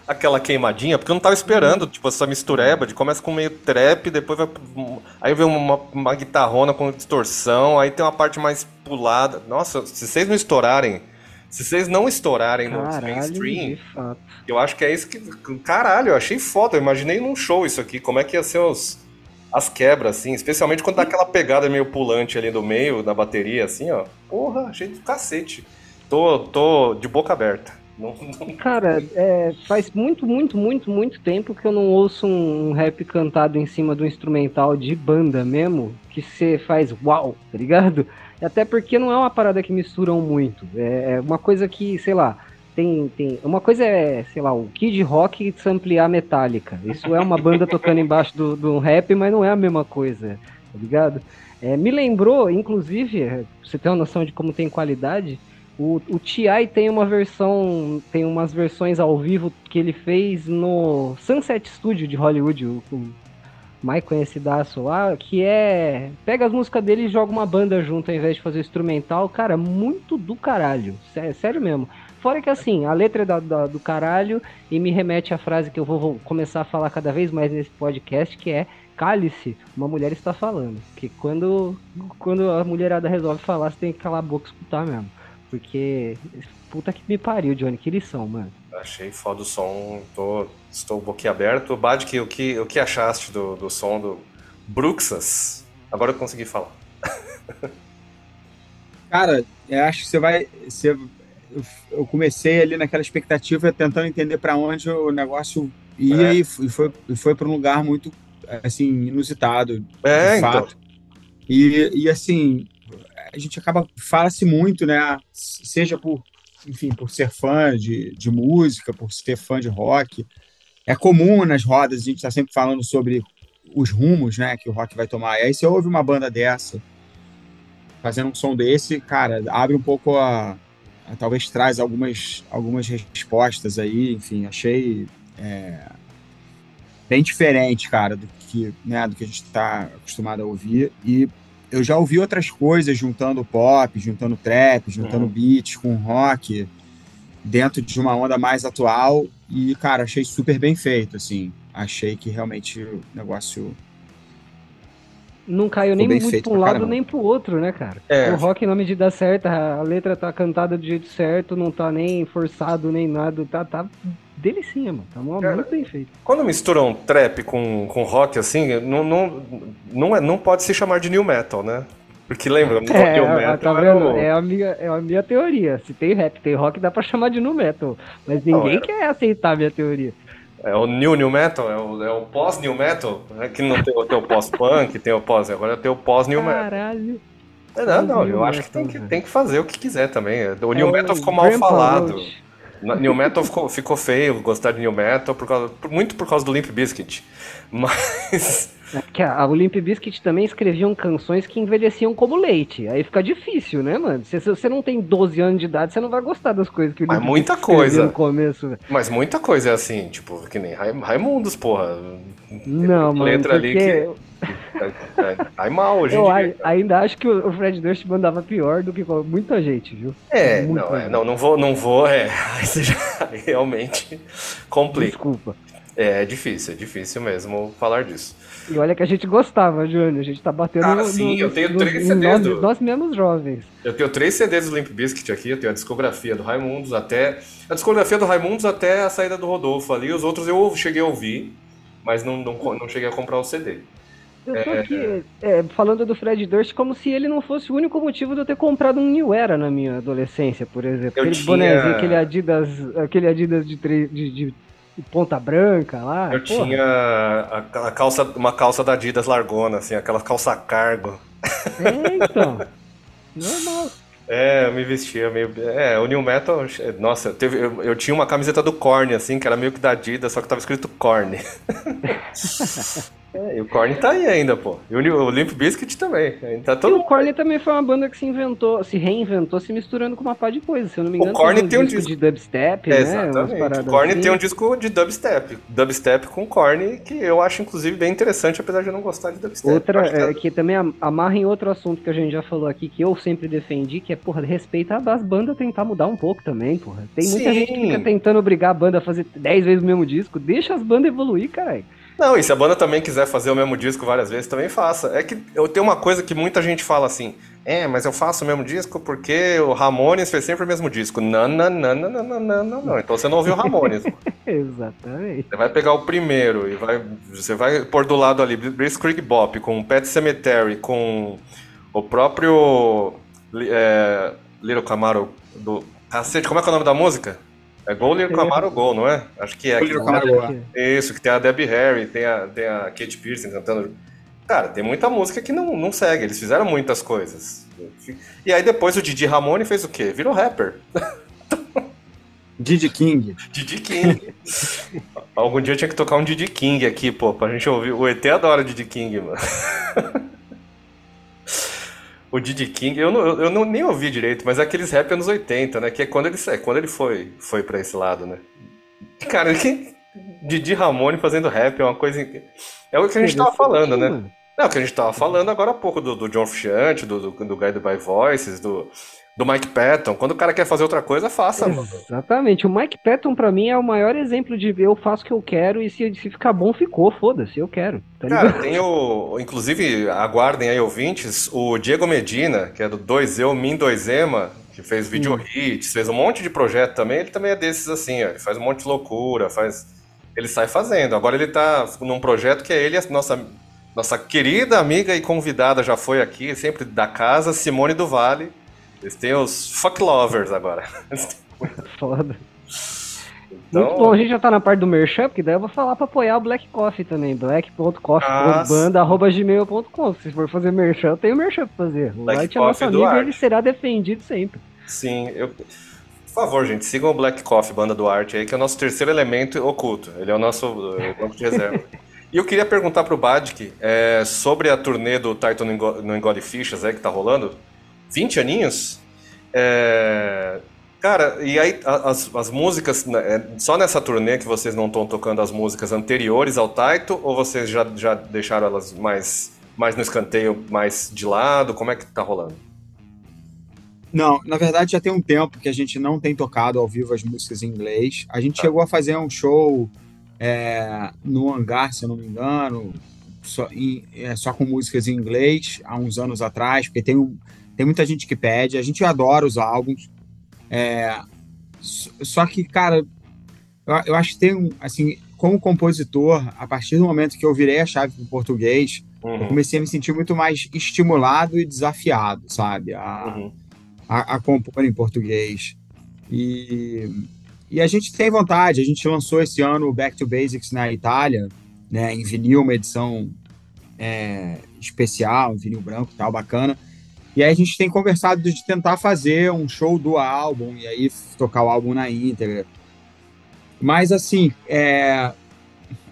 aquela queimadinha? Porque eu não tava esperando, tipo, essa mistureba de começa com meio trap, depois vai. Aí vem uma, uma guitarrona com distorção, aí tem uma parte mais pulada. Nossa, se vocês não estourarem. Se vocês não estourarem no Caralho, mainstream, de fato. eu acho que é isso que. Caralho, eu achei foda. Eu imaginei num show isso aqui. Como é que ia ser os, as quebras, assim. Especialmente quando dá aquela pegada meio pulante ali do meio, da bateria, assim, ó. Porra, achei do cacete. Tô, tô de boca aberta. Não, não- Cara, é, faz muito, muito, muito, muito tempo que eu não ouço um rap cantado em cima do instrumental de banda mesmo, que você faz uau, tá ligado? Até porque não é uma parada que misturam muito. É é uma coisa que, sei lá, tem, tem. Uma coisa é, sei lá, o Kid Rock samplear Metallica. Isso é uma banda tocando embaixo do, do rap, mas não é a mesma coisa, tá ligado? É, me lembrou, inclusive, pra você ter uma noção de como tem qualidade, o, o T.I. tem uma versão, tem umas versões ao vivo que ele fez no Sunset Studio de Hollywood, o, o mais conhecidaço lá, que é. Pega as músicas dele e joga uma banda junto ao invés de fazer instrumental. Cara, muito do caralho. Sério, sério mesmo. Fora que assim, a letra é da, da- do caralho e me remete à frase que eu vou, vou começar a falar cada vez mais nesse podcast, que é Cale-se, uma mulher está falando. Que quando, quando a mulherada resolve falar, você tem que calar a boca e escutar mesmo. Porque. Puta que me pariu, Johnny, que lição, mano. Achei foda o som, tô, estou boquiaberto. Bad, que, o, que, o que achaste do, do som do Bruxas? Agora eu consegui falar. [laughs] Cara, eu acho que você vai. Você, eu, comecei ali naquela expectativa, tentando entender para onde o negócio ia É. e foi, e foi para um lugar muito assim inusitado, É, de então. fato. E, e assim, a gente acaba fala-se muito, né? Seja por, enfim, por ser fã de, de música, por ser fã de rock. É comum nas rodas a gente está sempre falando sobre os rumos, né, que o rock vai tomar. E aí você ouve uma banda dessa fazendo um som desse, cara, abre um pouco a- talvez traz algumas algumas respostas aí, enfim, achei é, bem diferente, cara, do que, né, do que a gente está acostumado a ouvir e eu já ouvi outras coisas juntando pop, juntando trap, juntando Uhum. beats com rock dentro de uma onda mais atual e, cara, achei super bem feito, assim. Achei que realmente o negócio Não caiu nem muito feito pra um pra lado caramba. nem pro outro, né, cara? É. O rock na medida certa, a letra tá cantada do jeito certo, não tá nem forçado nem nada, tá, tá delicinha, mano. Tá Cara, muito bem feito. Quando misturam trap com, com rock, assim, não, não, não, é, não pode se chamar de new metal, né? Porque lembra, new É, metal tá era vendo? É a, minha, é a minha teoria. Se tem rap, tem rock, dá pra chamar de nu metal. Mas Não, ninguém era- quer aceitar a minha teoria. É o new new metal, é o, é o pós new metal, né? que não tem, o- tem o pós punk, tem o pós, agora tem o pós new metal. Caralho. É, Não, não, eu acho que tem, que tem que fazer o que quiser também. O É new o metal ficou mal falado. New metal ficou, ficou feio gostar de new metal, por causa, muito por causa do Limp Bizkit. Mas. É porque a, a Limp Bizkit também escreviam canções que envelheciam como leite. Aí fica difícil, né, mano? Se, se você não tem 12 anos de idade, você não vai gostar das coisas que o Mas muita coisa. no começo. Mas muita coisa é assim, tipo, que nem Rai- Raimundos, porra. Não, mano, letra ali porque que. [laughs] É, Cai mal hoje eu ai- ainda acho que o Fred Durst mandava pior do que muita gente, viu? É, Muito não, é, não, não vou, não vou, é. [laughs] Aí você já realmente complica. Desculpa. É, é difícil, é difícil mesmo falar disso. E olha que a gente gostava, Júnior. A gente tá batendo Cara, no, sim, no- eu tenho no- três CDs nós, do- nós mesmos jovens. Eu tenho três CDs do Limp Bizkit aqui, eu tenho a discografia do Raimundos até. A discografia do Raimundos até a saída do Rodolfo ali. Os outros eu cheguei a ouvir, mas não, não, não cheguei a comprar o CD. Eu tô aqui é, falando do Fred Durst como se ele não fosse o único motivo de eu ter comprado um New Era na minha adolescência, por exemplo. Eu aquele tinha- bonezinho, aquele Adidas, aquele Adidas de, tre- de, de ponta branca lá. Eu porra. tinha a, a calça, uma calça da Adidas largona, assim, aquela calça cargo. É, então. Normal. É, eu me vestia meio. É, o New Metal. Nossa, teve, eu, eu tinha uma camiseta do Korn, assim, que era meio que da Adidas, só que tava escrito Korn. [laughs] é, e o Korn tá aí ainda, pô. E o, o Limp Bizkit também. Tá E todo o Korn também foi uma banda que se inventou, se reinventou, se misturando com uma pá de coisa. Se eu não me engano, Korn teve tem um disco disco- de dubstep, É, né? exatamente. O Korn assim. tem um disco de dubstep. Dubstep com Korn, que eu acho, inclusive, bem interessante, apesar de eu não gostar de dubstep. Outra, que é, que também am- amarra em outro assunto que a gente já falou aqui, que eu sempre defendi, que é, porra, respeita as bandas tentar mudar um pouco também, porra. Tem muita Sim. gente que fica tentando obrigar a banda a fazer 10 vezes o mesmo disco. Deixa as bandas evoluir, caralho. Não, e se a banda também quiser fazer o mesmo disco várias vezes, também faça. É que eu tenho uma coisa que muita gente fala assim: é, mas eu faço o mesmo disco porque o Ramones fez sempre o mesmo disco. Não, não, não, não, não, não, não, não. Então você não ouviu o Ramones. [laughs] Exatamente. Você vai pegar o primeiro e vai, você vai pôr do lado ali Brice Creek Bop com Pet Cemetery, com o próprio é, Little Camaro do. Cacete, como é que é o nome da música? É Go Little Camaro Go, não é? Acho que é. Go Little Camaro Go, Isso, que tem a Debbie Harry, tem a, tem a Kate Pearson cantando. Cara, tem muita música que não, não segue, eles fizeram muitas coisas. E aí depois o Didi Ramone fez o quê? Virou rapper. [laughs] Didi King. Didi King. [laughs] Algum dia eu tinha que tocar um Didi King aqui, pô, pra gente ouvir. O ET adora Didi King, mano. [laughs] o Didi King, eu, não, eu, não, nem ouvi direito, mas é aqueles rap anos 80, né? Que é quando ele, é quando ele foi, foi pra esse lado, né? Cara, que, Didi Ramone fazendo rap é uma coisa. É o que a gente tava falando, né? Não, é o que a gente tava falando agora há pouco do, do John Frusciante, do, do, do Guy do By Voices, do, do Mike Patton. Quando o cara quer fazer outra coisa, faça, mano. Exatamente. O Mike Patton, pra mim, é o maior exemplo de eu faço o que eu quero e se, se ficar bom, ficou. Foda-se, eu quero. Tá Cara, tem o. Inclusive, aguardem aí, ouvintes, o Diego Medina, que é do 2Eu, Min 2Ema, que fez video hits, fez um monte de projeto também. Ele também é desses assim, ó. Ele faz um monte de loucura, faz. Ele sai fazendo. Agora ele tá num projeto que é ele, a nossa, nossa querida amiga e convidada já foi aqui, sempre da casa, Simone do Vale. Eles têm os fuck lovers agora. Foda. Então- Muito bom, a gente já tá na parte do merchan, porque daí eu vou falar pra apoiar o Black Coffee também. black.coffee.banda.gmail.com. Se for fazer merchan, eu tenho merchan pra fazer. O Black Light é nosso amigo e ele será defendido sempre. Sim, eu. Por favor, gente, sigam o Black Coffee, banda do arte aí, que é o nosso terceiro elemento oculto. Ele é o nosso banco de reserva. [laughs] E eu queria perguntar pro Badik é, sobre a turnê do Titan no Engole Fichas aí que tá rolando. 20 aninhos? É, Cara, e aí as, as músicas, né, é só nessa turnê que vocês não estão tocando as músicas anteriores ao Taito, ou vocês já, já deixaram elas mais, mais no escanteio, mais de lado? Como é que tá rolando? Não, na verdade já tem um tempo que a gente não tem tocado ao vivo as músicas em inglês. A gente chegou a fazer um show é, no hangar, se eu não me engano, só, em- é, só com músicas em inglês, há uns anos atrás, porque tem, um- tem muita gente que pede. A gente adora os álbuns. É, só que, cara, eu, eu acho que tem um, assim, como compositor, a partir do momento que eu virei a chave para o português, eu comecei a me sentir muito mais estimulado e desafiado, sabe? A, Uhum. a, a compor em português. E, e a gente tem vontade, a gente lançou esse ano o Back to Basics na Itália, né, em vinil, uma edição é, especial, vinil branco e tal, bacana. E aí a gente tem conversado de tentar fazer um show do álbum e aí tocar o álbum na íntegra. Mas assim, é,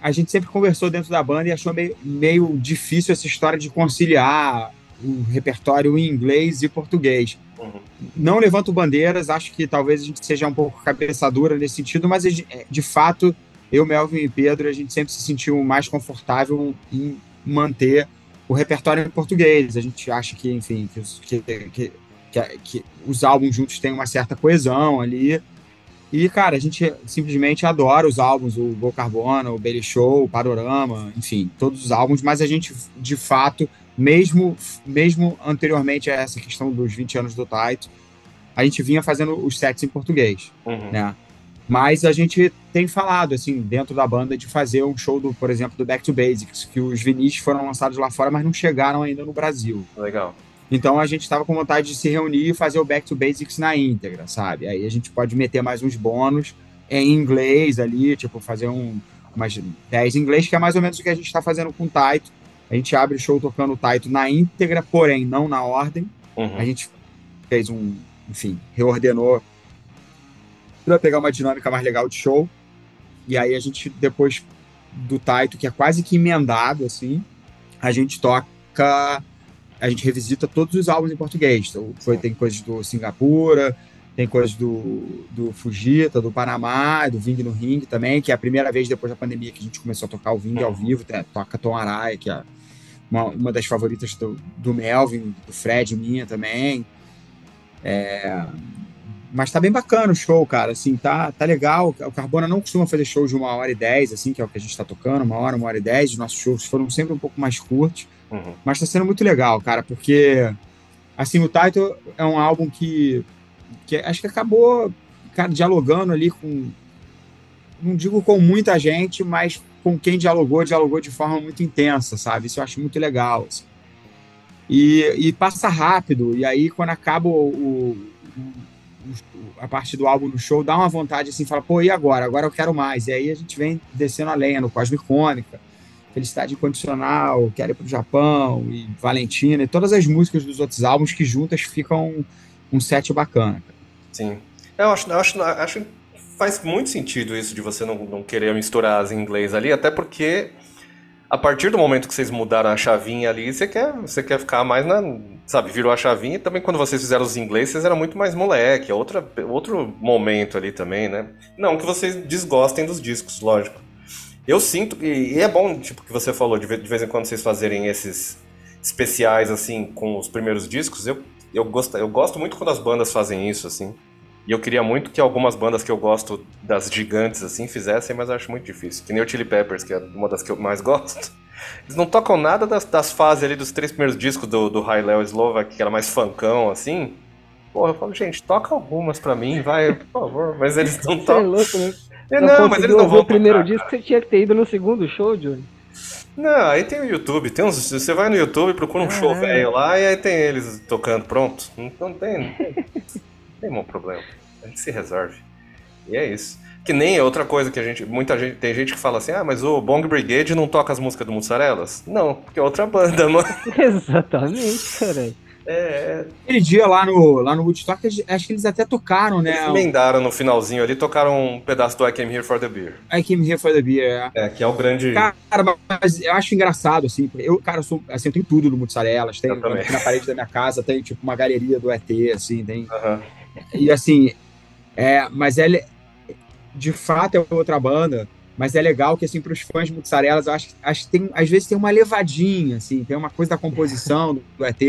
a gente sempre conversou dentro da banda e achou meio, meio difícil essa história de conciliar o repertório em inglês e português. Uhum. Não levanto bandeiras, acho que talvez a gente seja um pouco cabeça dura nesse sentido, mas de fato, eu, Melvin e Pedro, a gente sempre se sentiu mais confortável em manter o repertório em português. A gente acha que, enfim, que, que, que, que, que os álbuns juntos têm uma certa coesão ali. E, cara, a gente simplesmente adora os álbuns, o Go Carbona, o Bailey Show, o Panorama, enfim, todos os álbuns, mas a gente, de fato, mesmo, mesmo anteriormente a essa questão dos 20 anos do Taito, a gente vinha fazendo os sets em português, Uhum. né? Mas a gente tem falado, assim, dentro da banda, de fazer um show, do, por exemplo, do Back to Basics, que os vinis foram lançados lá fora, mas não chegaram ainda no Brasil. Legal. Então a gente estava com vontade de se reunir e fazer o Back to Basics na íntegra, sabe? Aí a gente pode meter mais uns bônus em inglês ali, tipo, fazer um, umas 10 em inglês, que é mais ou menos o que a gente está fazendo com o Taito. A gente abre o show tocando o Taito na íntegra, porém não na ordem. Uhum. A gente fez um, enfim, reordenou para pegar uma dinâmica mais legal de show. E aí a gente, depois do Taito, que é quase que emendado, assim, a gente toca, a gente revisita todos os álbuns em português. Então, foi, tem coisas do Singapura, tem coisas do, do Fujita, do Panamá, do Ving no Ring também, que é a primeira vez depois da pandemia que a gente começou a tocar o Ving ao vivo, né? toca Tom Araya, que é uma, uma das favoritas do, do Melvin, do Fred, minha também. É, mas tá bem bacana o show, cara. Assim, tá, tá legal. O Carbona não costuma fazer shows de uma hora e dez, assim, que é o que a gente tá tocando, uma hora, uma hora e dez. Os nossos shows foram sempre um pouco mais curtos. Uhum. Mas tá sendo muito legal, cara, porque assim, o Title é um álbum que, que acho que acabou, cara, dialogando ali com não digo com muita gente, mas com quem dialogou, dialogou de forma muito intensa, sabe? Isso eu acho muito legal. assim. E, e passa rápido, e aí quando acaba o, o- o- a parte do álbum no show, dá uma vontade assim, fala, pô, e agora? Agora eu quero mais. E aí a gente vem descendo a lenha no Cosmicônica, Felicidade Incondicional, Quero ir pro Japão, e Valentina, e todas as músicas dos outros álbuns que juntas ficam um, set bacana. Sim. Eu acho, eu acho, acho faz muito sentido isso de você não, não querer misturar as em inglês ali, até porque a partir do momento que vocês mudaram a chavinha ali, você quer, você quer ficar mais na. Sabe, virou a chavinha e também quando vocês fizeram os ingleses, vocês eram muito mais moleque, é outra, outro momento ali também, né? Não que vocês desgostem dos discos, lógico. Eu sinto, e, é bom, tipo, que você falou, de vez em quando vocês fazerem esses especiais, assim, com os primeiros discos. Eu, eu, gosto, eu gosto muito quando as bandas fazem isso, assim. E eu queria muito que algumas bandas que eu gosto das gigantes, assim, fizessem, mas acho muito difícil. Que nem o Chili Peppers, que é uma das que eu mais [laughs] gosto. Eles não tocam nada das, das fases ali dos três primeiros discos do, do High Slovak, que era mais funkão, assim. Porra, eu falo, gente, toca algumas pra mim, vai, por favor. Mas eles [laughs] não é tocam. louco, né? É, Não, Não, mas eles não vão o primeiro tocar, disco, você tinha que ter ido no segundo show, Johnny. Não, aí tem o YouTube, tem uns, você vai no YouTube, procura um show Caralho. velho lá e aí tem eles tocando, pronto. Não, não tem, [laughs] tem, não tem bom problema. A gente se resolve. E é isso. Que nem é outra coisa que a gente. Muita gente. Tem gente que fala assim, ah, mas o Bong Brigade não toca as músicas do Mussarelas? Não, porque é outra banda, [laughs] mano. Exatamente, cara. É, Aquele dia lá no, lá no Woodstock, acho que eles até tocaram, né? eles emendaram no finalzinho ali, tocaram um pedaço do I Came Here for the Beer. I Came Here for the Beer. é. É, que é o grande. Cara, mas eu acho engraçado, assim, porque eu, cara, eu sou, assim, eu tenho tudo do Mussarelas, tem na parede da minha casa, tem, tipo, uma galeria do ET, assim, tem... Aham. E, assim, é, mas ele, de fato, é outra banda, mas é legal que, assim, para os fãs de Mussarelas, eu acho, acho que tem, às vezes tem uma levadinha, assim, tem uma coisa da composição [laughs] do, do ET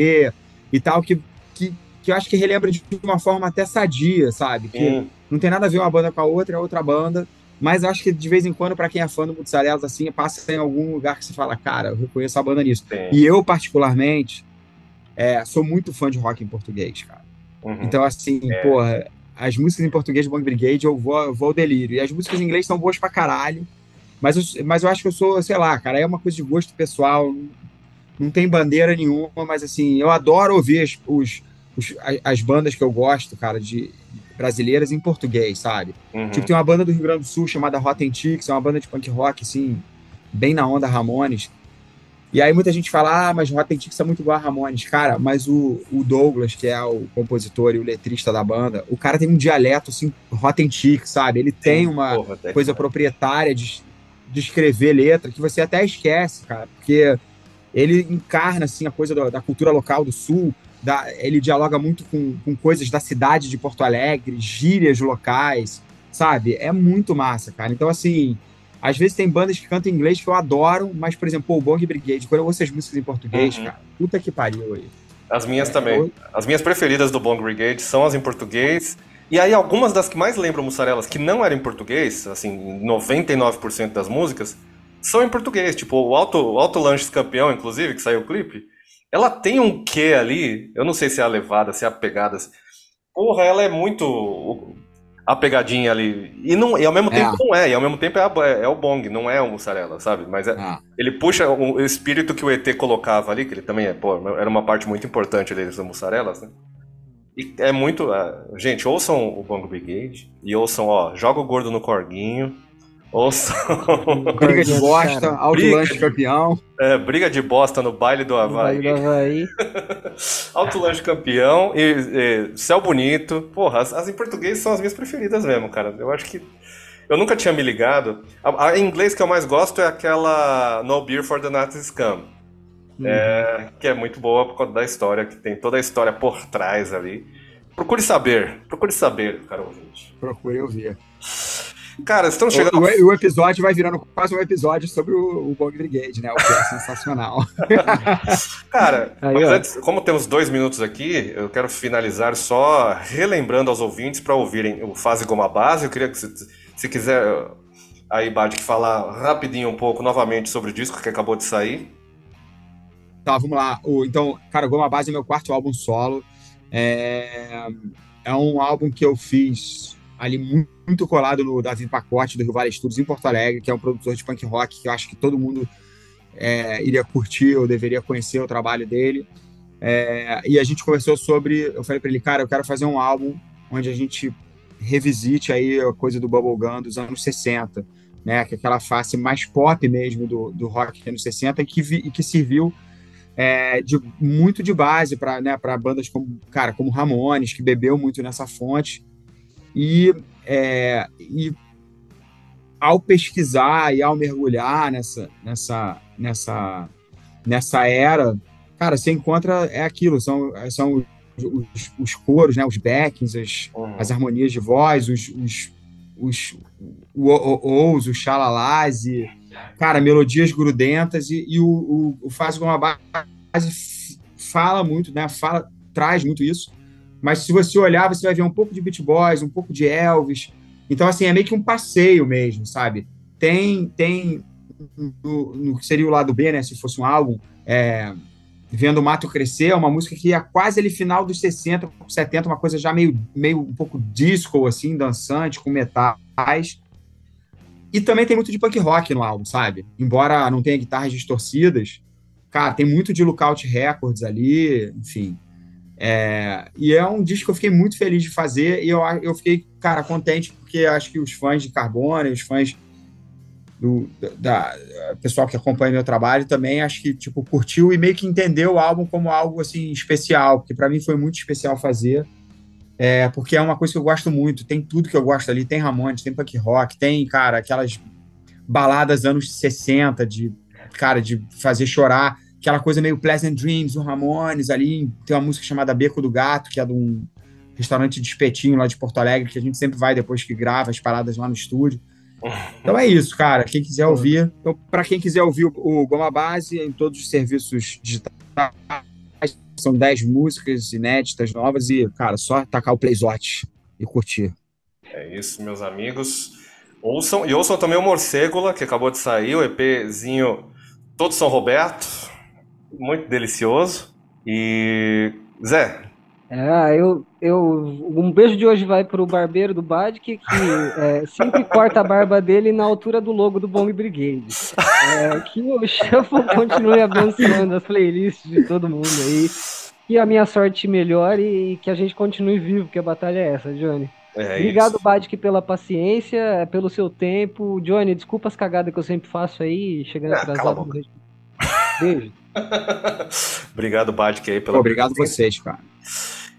e tal, que, que, que eu acho que relembra de uma forma até sadia, sabe? Que, Hum, não tem nada a ver uma banda com a outra, é outra banda. Mas eu acho que de vez em quando, pra quem é fã do Mozzarelas, assim, passa em algum lugar que você fala, cara, eu reconheço a banda nisso. tem. E eu, particularmente, é, sou muito fã de rock em português, cara. Uhum. Então, assim, porra, as músicas em português do Bang Brigade eu vou, eu vou ao delírio. E as músicas em inglês são boas pra caralho. Mas eu, mas eu acho que eu sou, sei lá, cara, é uma coisa de gosto pessoal. Não, tem bandeira nenhuma, mas assim, eu adoro ouvir as, os, os- as bandas que eu gosto, cara, de brasileiras em português, sabe? Uhum. Tipo, tem uma banda do Rio Grande do Sul chamada Rotten Chicks, é uma banda de punk rock, assim, bem na onda Ramones. E aí muita gente fala, ah, mas Rotten Chicks é muito igual a Ramones. Cara, mas o, o Douglas, que é o compositor e o letrista da banda, o cara tem um dialeto, assim, Rotten Chicks, sabe? Ele tem uma Porra, coisa proprietária de, de escrever letra que você até esquece, cara, porque ele encarna, assim, a coisa da, da cultura local do Sul, da- ele dialoga muito com, com coisas da cidade de Porto Alegre, gírias locais, sabe? É muito massa, cara. Então, assim, às vezes tem bandas que cantam em inglês que eu adoro, mas, por exemplo, o Bong Brigade, quando eu ouço as músicas em português, Uhum. cara, puta que pariu aí. As minhas É, também. eu- As minhas preferidas do Bong Brigade são as em português. E aí, algumas das que mais lembram Mussarelas, que não eram em português, assim, 99% das músicas, são em português. Tipo, o Auto, o Auto Lanches Campeão, inclusive, que saiu o clipe, ela tem um quê ali, eu não sei se é a levada, se é a pegada. Porra, ela é muito a pegadinha ali. E, não, e ao mesmo É. tempo não é, e ao mesmo tempo é, a- é- é o Bong, não é o Mussarela, sabe? Mas é, Ah, ele puxa o o espírito que o ET colocava ali, que ele também é, pô, era uma parte muito importante deles das mussarelas, né? E é muito. ah, gente, ouçam o Bongo Brigade e ouçam, ó, Joga o Gordo no Corguinho. Ouçam briga de bosta, alto briga lanche de- campeão. é, Briga de Bosta no Baile do Havaí. do Havaí. [laughs] Alto Lanche Campeão e, e Céu Bonito. Porra, as, as em português são as minhas preferidas mesmo, cara. Eu acho que. Eu nunca tinha me ligado. A, a em inglês que eu mais gosto é aquela No Beer for the Nazis Come. É, que é muito boa por conta da história, que tem toda a história por trás ali. Procure saber, procure saber, cara ouvinte. Procure ouvir. Cara, estamos O, chegando. o- o episódio vai virando quase um episódio sobre o, o Bong Brigade, né? O que é sensacional. [laughs] Cara, Aí, mas ó. antes, como temos dois minutos aqui, eu quero finalizar só relembrando aos ouvintes para ouvirem o Fase Goma Base. Eu queria que, se, se quiser, aí, Badic, falar rapidinho um pouco novamente sobre o disco que acabou de sair. Tá, vamos lá. O, então, cara, Goma Base é meu quarto álbum solo. É, é um álbum que eu fiz ali muito, muito colado no Davi Pacote, do Rio Vale Studios, em Porto Alegre, que é um produtor de punk rock que eu acho que todo mundo é, iria curtir ou deveria conhecer o trabalho dele. É, e a gente conversou sobre. Eu falei para ele, cara, eu quero fazer um álbum onde a gente revisite aí a coisa do Bubblegum dos anos 60, né? Que é aquela face mais pop mesmo do, do rock dos anos 60 e que, vi- e que serviu é, de, muito de base para né, bandas como, cara, como Ramones, que bebeu muito nessa fonte. E é, e ao pesquisar e ao mergulhar nessa, nessa, nessa, nessa era, cara, você encontra é aquilo, são, são os, os coros, né, os backings, as, Uhum. as harmonias de voz, os, os, os, os, os xalalás e, cara, melodias grudentas e, e o, o, o Faz uma base fala muito, né, fala, traz muito isso, mas se você olhar, você vai ver um pouco de Beat Boys, um pouco de Elvis, então, assim, é meio que um passeio mesmo, sabe? Tem, tem no, que seria o lado B, né, se fosse um álbum, é, Vendo o Mato Crescer, é uma música que é quase ali final dos 60, 70, uma coisa já meio, meio um pouco disco, assim, dançante, com metais. E também tem muito de punk rock no álbum, sabe? Embora não tenha guitarras distorcidas, cara, tem muito de Lookout Records ali, enfim. É, e é um disco que eu fiquei muito feliz de fazer e eu, eu fiquei, cara, contente porque acho que os fãs de Carbone, os fãs do da, da- pessoal que acompanha meu trabalho também acho que tipo curtiu e meio que entendeu o álbum como algo assim especial, porque para mim foi muito especial fazer. É, porque é uma coisa que eu gosto muito, tem tudo que eu gosto ali, tem Ramones, tem punk rock, tem, cara, aquelas baladas anos 60 de cara de fazer chorar, aquela coisa meio Pleasant Dreams, o Ramones ali, tem uma música chamada Beco do Gato, que é de um restaurante de espetinho lá de Porto Alegre, que a gente sempre vai depois que grava as paradas lá no estúdio. Então é isso, cara. Quem quiser ouvir, então, para quem quiser ouvir o, Goma Base em todos os serviços digitais, são 10 músicas inéditas, novas, e, cara, só tacar o playzote e curtir. É isso, meus amigos. Ouçam, e ouçam também o Morcégula, que acabou de sair, o EPzinho Todo São Roberto. Muito delicioso. E. Zé, Ah, eu, eu, um beijo de hoje vai pro barbeiro do Bad, que, que [laughs] é, sempre corta a barba dele na altura do logo do Bomb Brigade. É, que o Shuffle [laughs] continue abençoando as playlists de todo mundo aí. Que a minha sorte melhore e que a gente continue vivo, porque a batalha é essa, Johnny. é Obrigado. Badic, pela paciência, pelo seu tempo. Johnny, desculpa as cagadas que eu sempre faço aí, chegando Ah, atrasado. Beijo. [laughs] [laughs] Obrigado, Badk, aí pela Obrigado vocês, cara.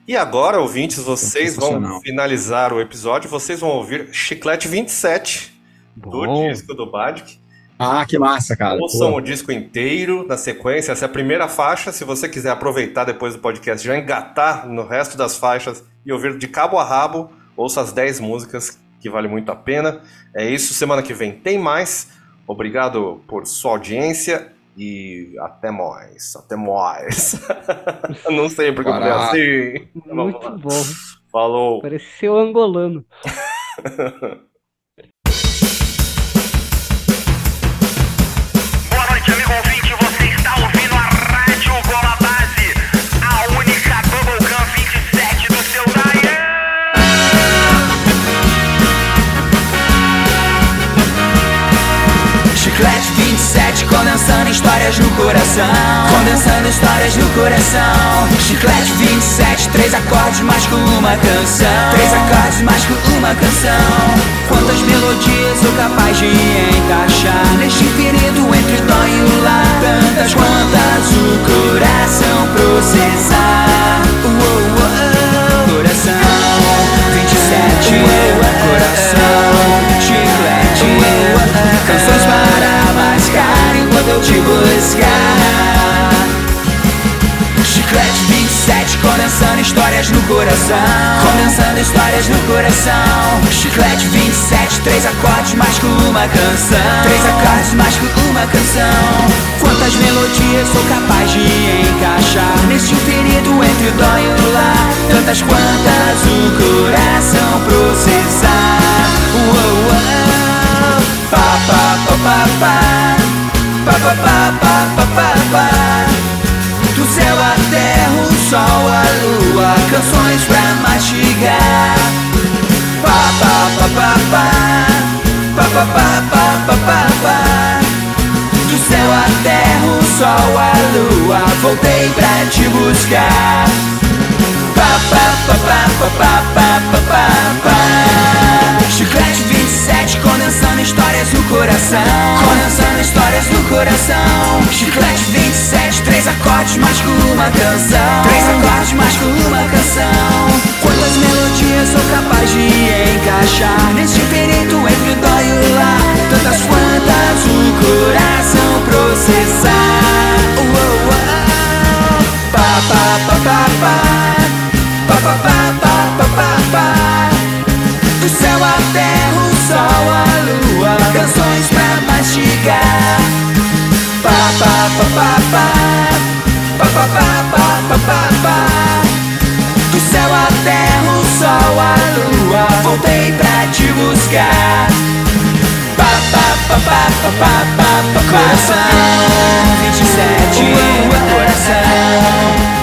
E agora, ouvintes, vocês vão finalizar o episódio. Vocês vão ouvir Chiclete 27 do Bom. disco do Badic. Ah, que massa, cara. Ouçam Pô. o disco inteiro na sequência. Essa é a primeira faixa. Se você quiser aproveitar depois do podcast, já engatar no resto das faixas e ouvir de cabo a rabo, ouça as 10 músicas, que vale muito a pena. É isso. Semana que vem tem mais. Obrigado por sua audiência e até mais. Até mais. [laughs] Não sei porque eu falei Pará. assim. Muito bom. Falou. Pareceu angolano. [laughs] Boa noite, amigo ouvinte. Você está ouvindo a Rádio Gola Base, a única Bubblegum 27 do seu. Chiclete 27, condensando histórias no coração. Condensando histórias no coração. Chiclete 27, três acordes mais com uma canção. Três acordes mais com uma canção. Quantas melodias sou capaz de encaixar neste infinito entre dó e o lá? Tantas quantas o coração processar. Uou, uou, coração 27, coração, eu te buscar. Chiclete 27, condensando histórias no coração. Condensando histórias no coração. Chiclete 27, três acordes mais com uma canção. Três acordes mais com uma canção. Quantas melodias sou capaz de encaixar neste infinito entre o dó e o lá? Tantas quantas o coração processar. Uou, uou. Pa, pa, pa, pa, pa. Pa, pa, pa, pa, pa, pa, pa. Do céu à terra, o sol, a lua, canções pra mastigar. Pa, pa, pa, pa, pa. Pa, pa, pa, pa, pa, pa, pa. Do céu à terra, o sol, a lua, voltei pra te buscar. Pa, pa, pa, pa, pa, pa, pa, pa. Condensando histórias no coração. Condensando histórias no coração. Chiclete 27, três acordes mais com uma canção. Três acordes mais com uma canção. Quantas melodias dia sou capaz de encaixar Neste infinito entre dó e o lá Tantas quantas o coração processar oh. Pa, pa, pa, pa, pa. Pa, pa, pa, pa, voltei pra te buscar. Pa, pa, pa, pa, pa, pa, pa, pa, pa. Coração 27, coração.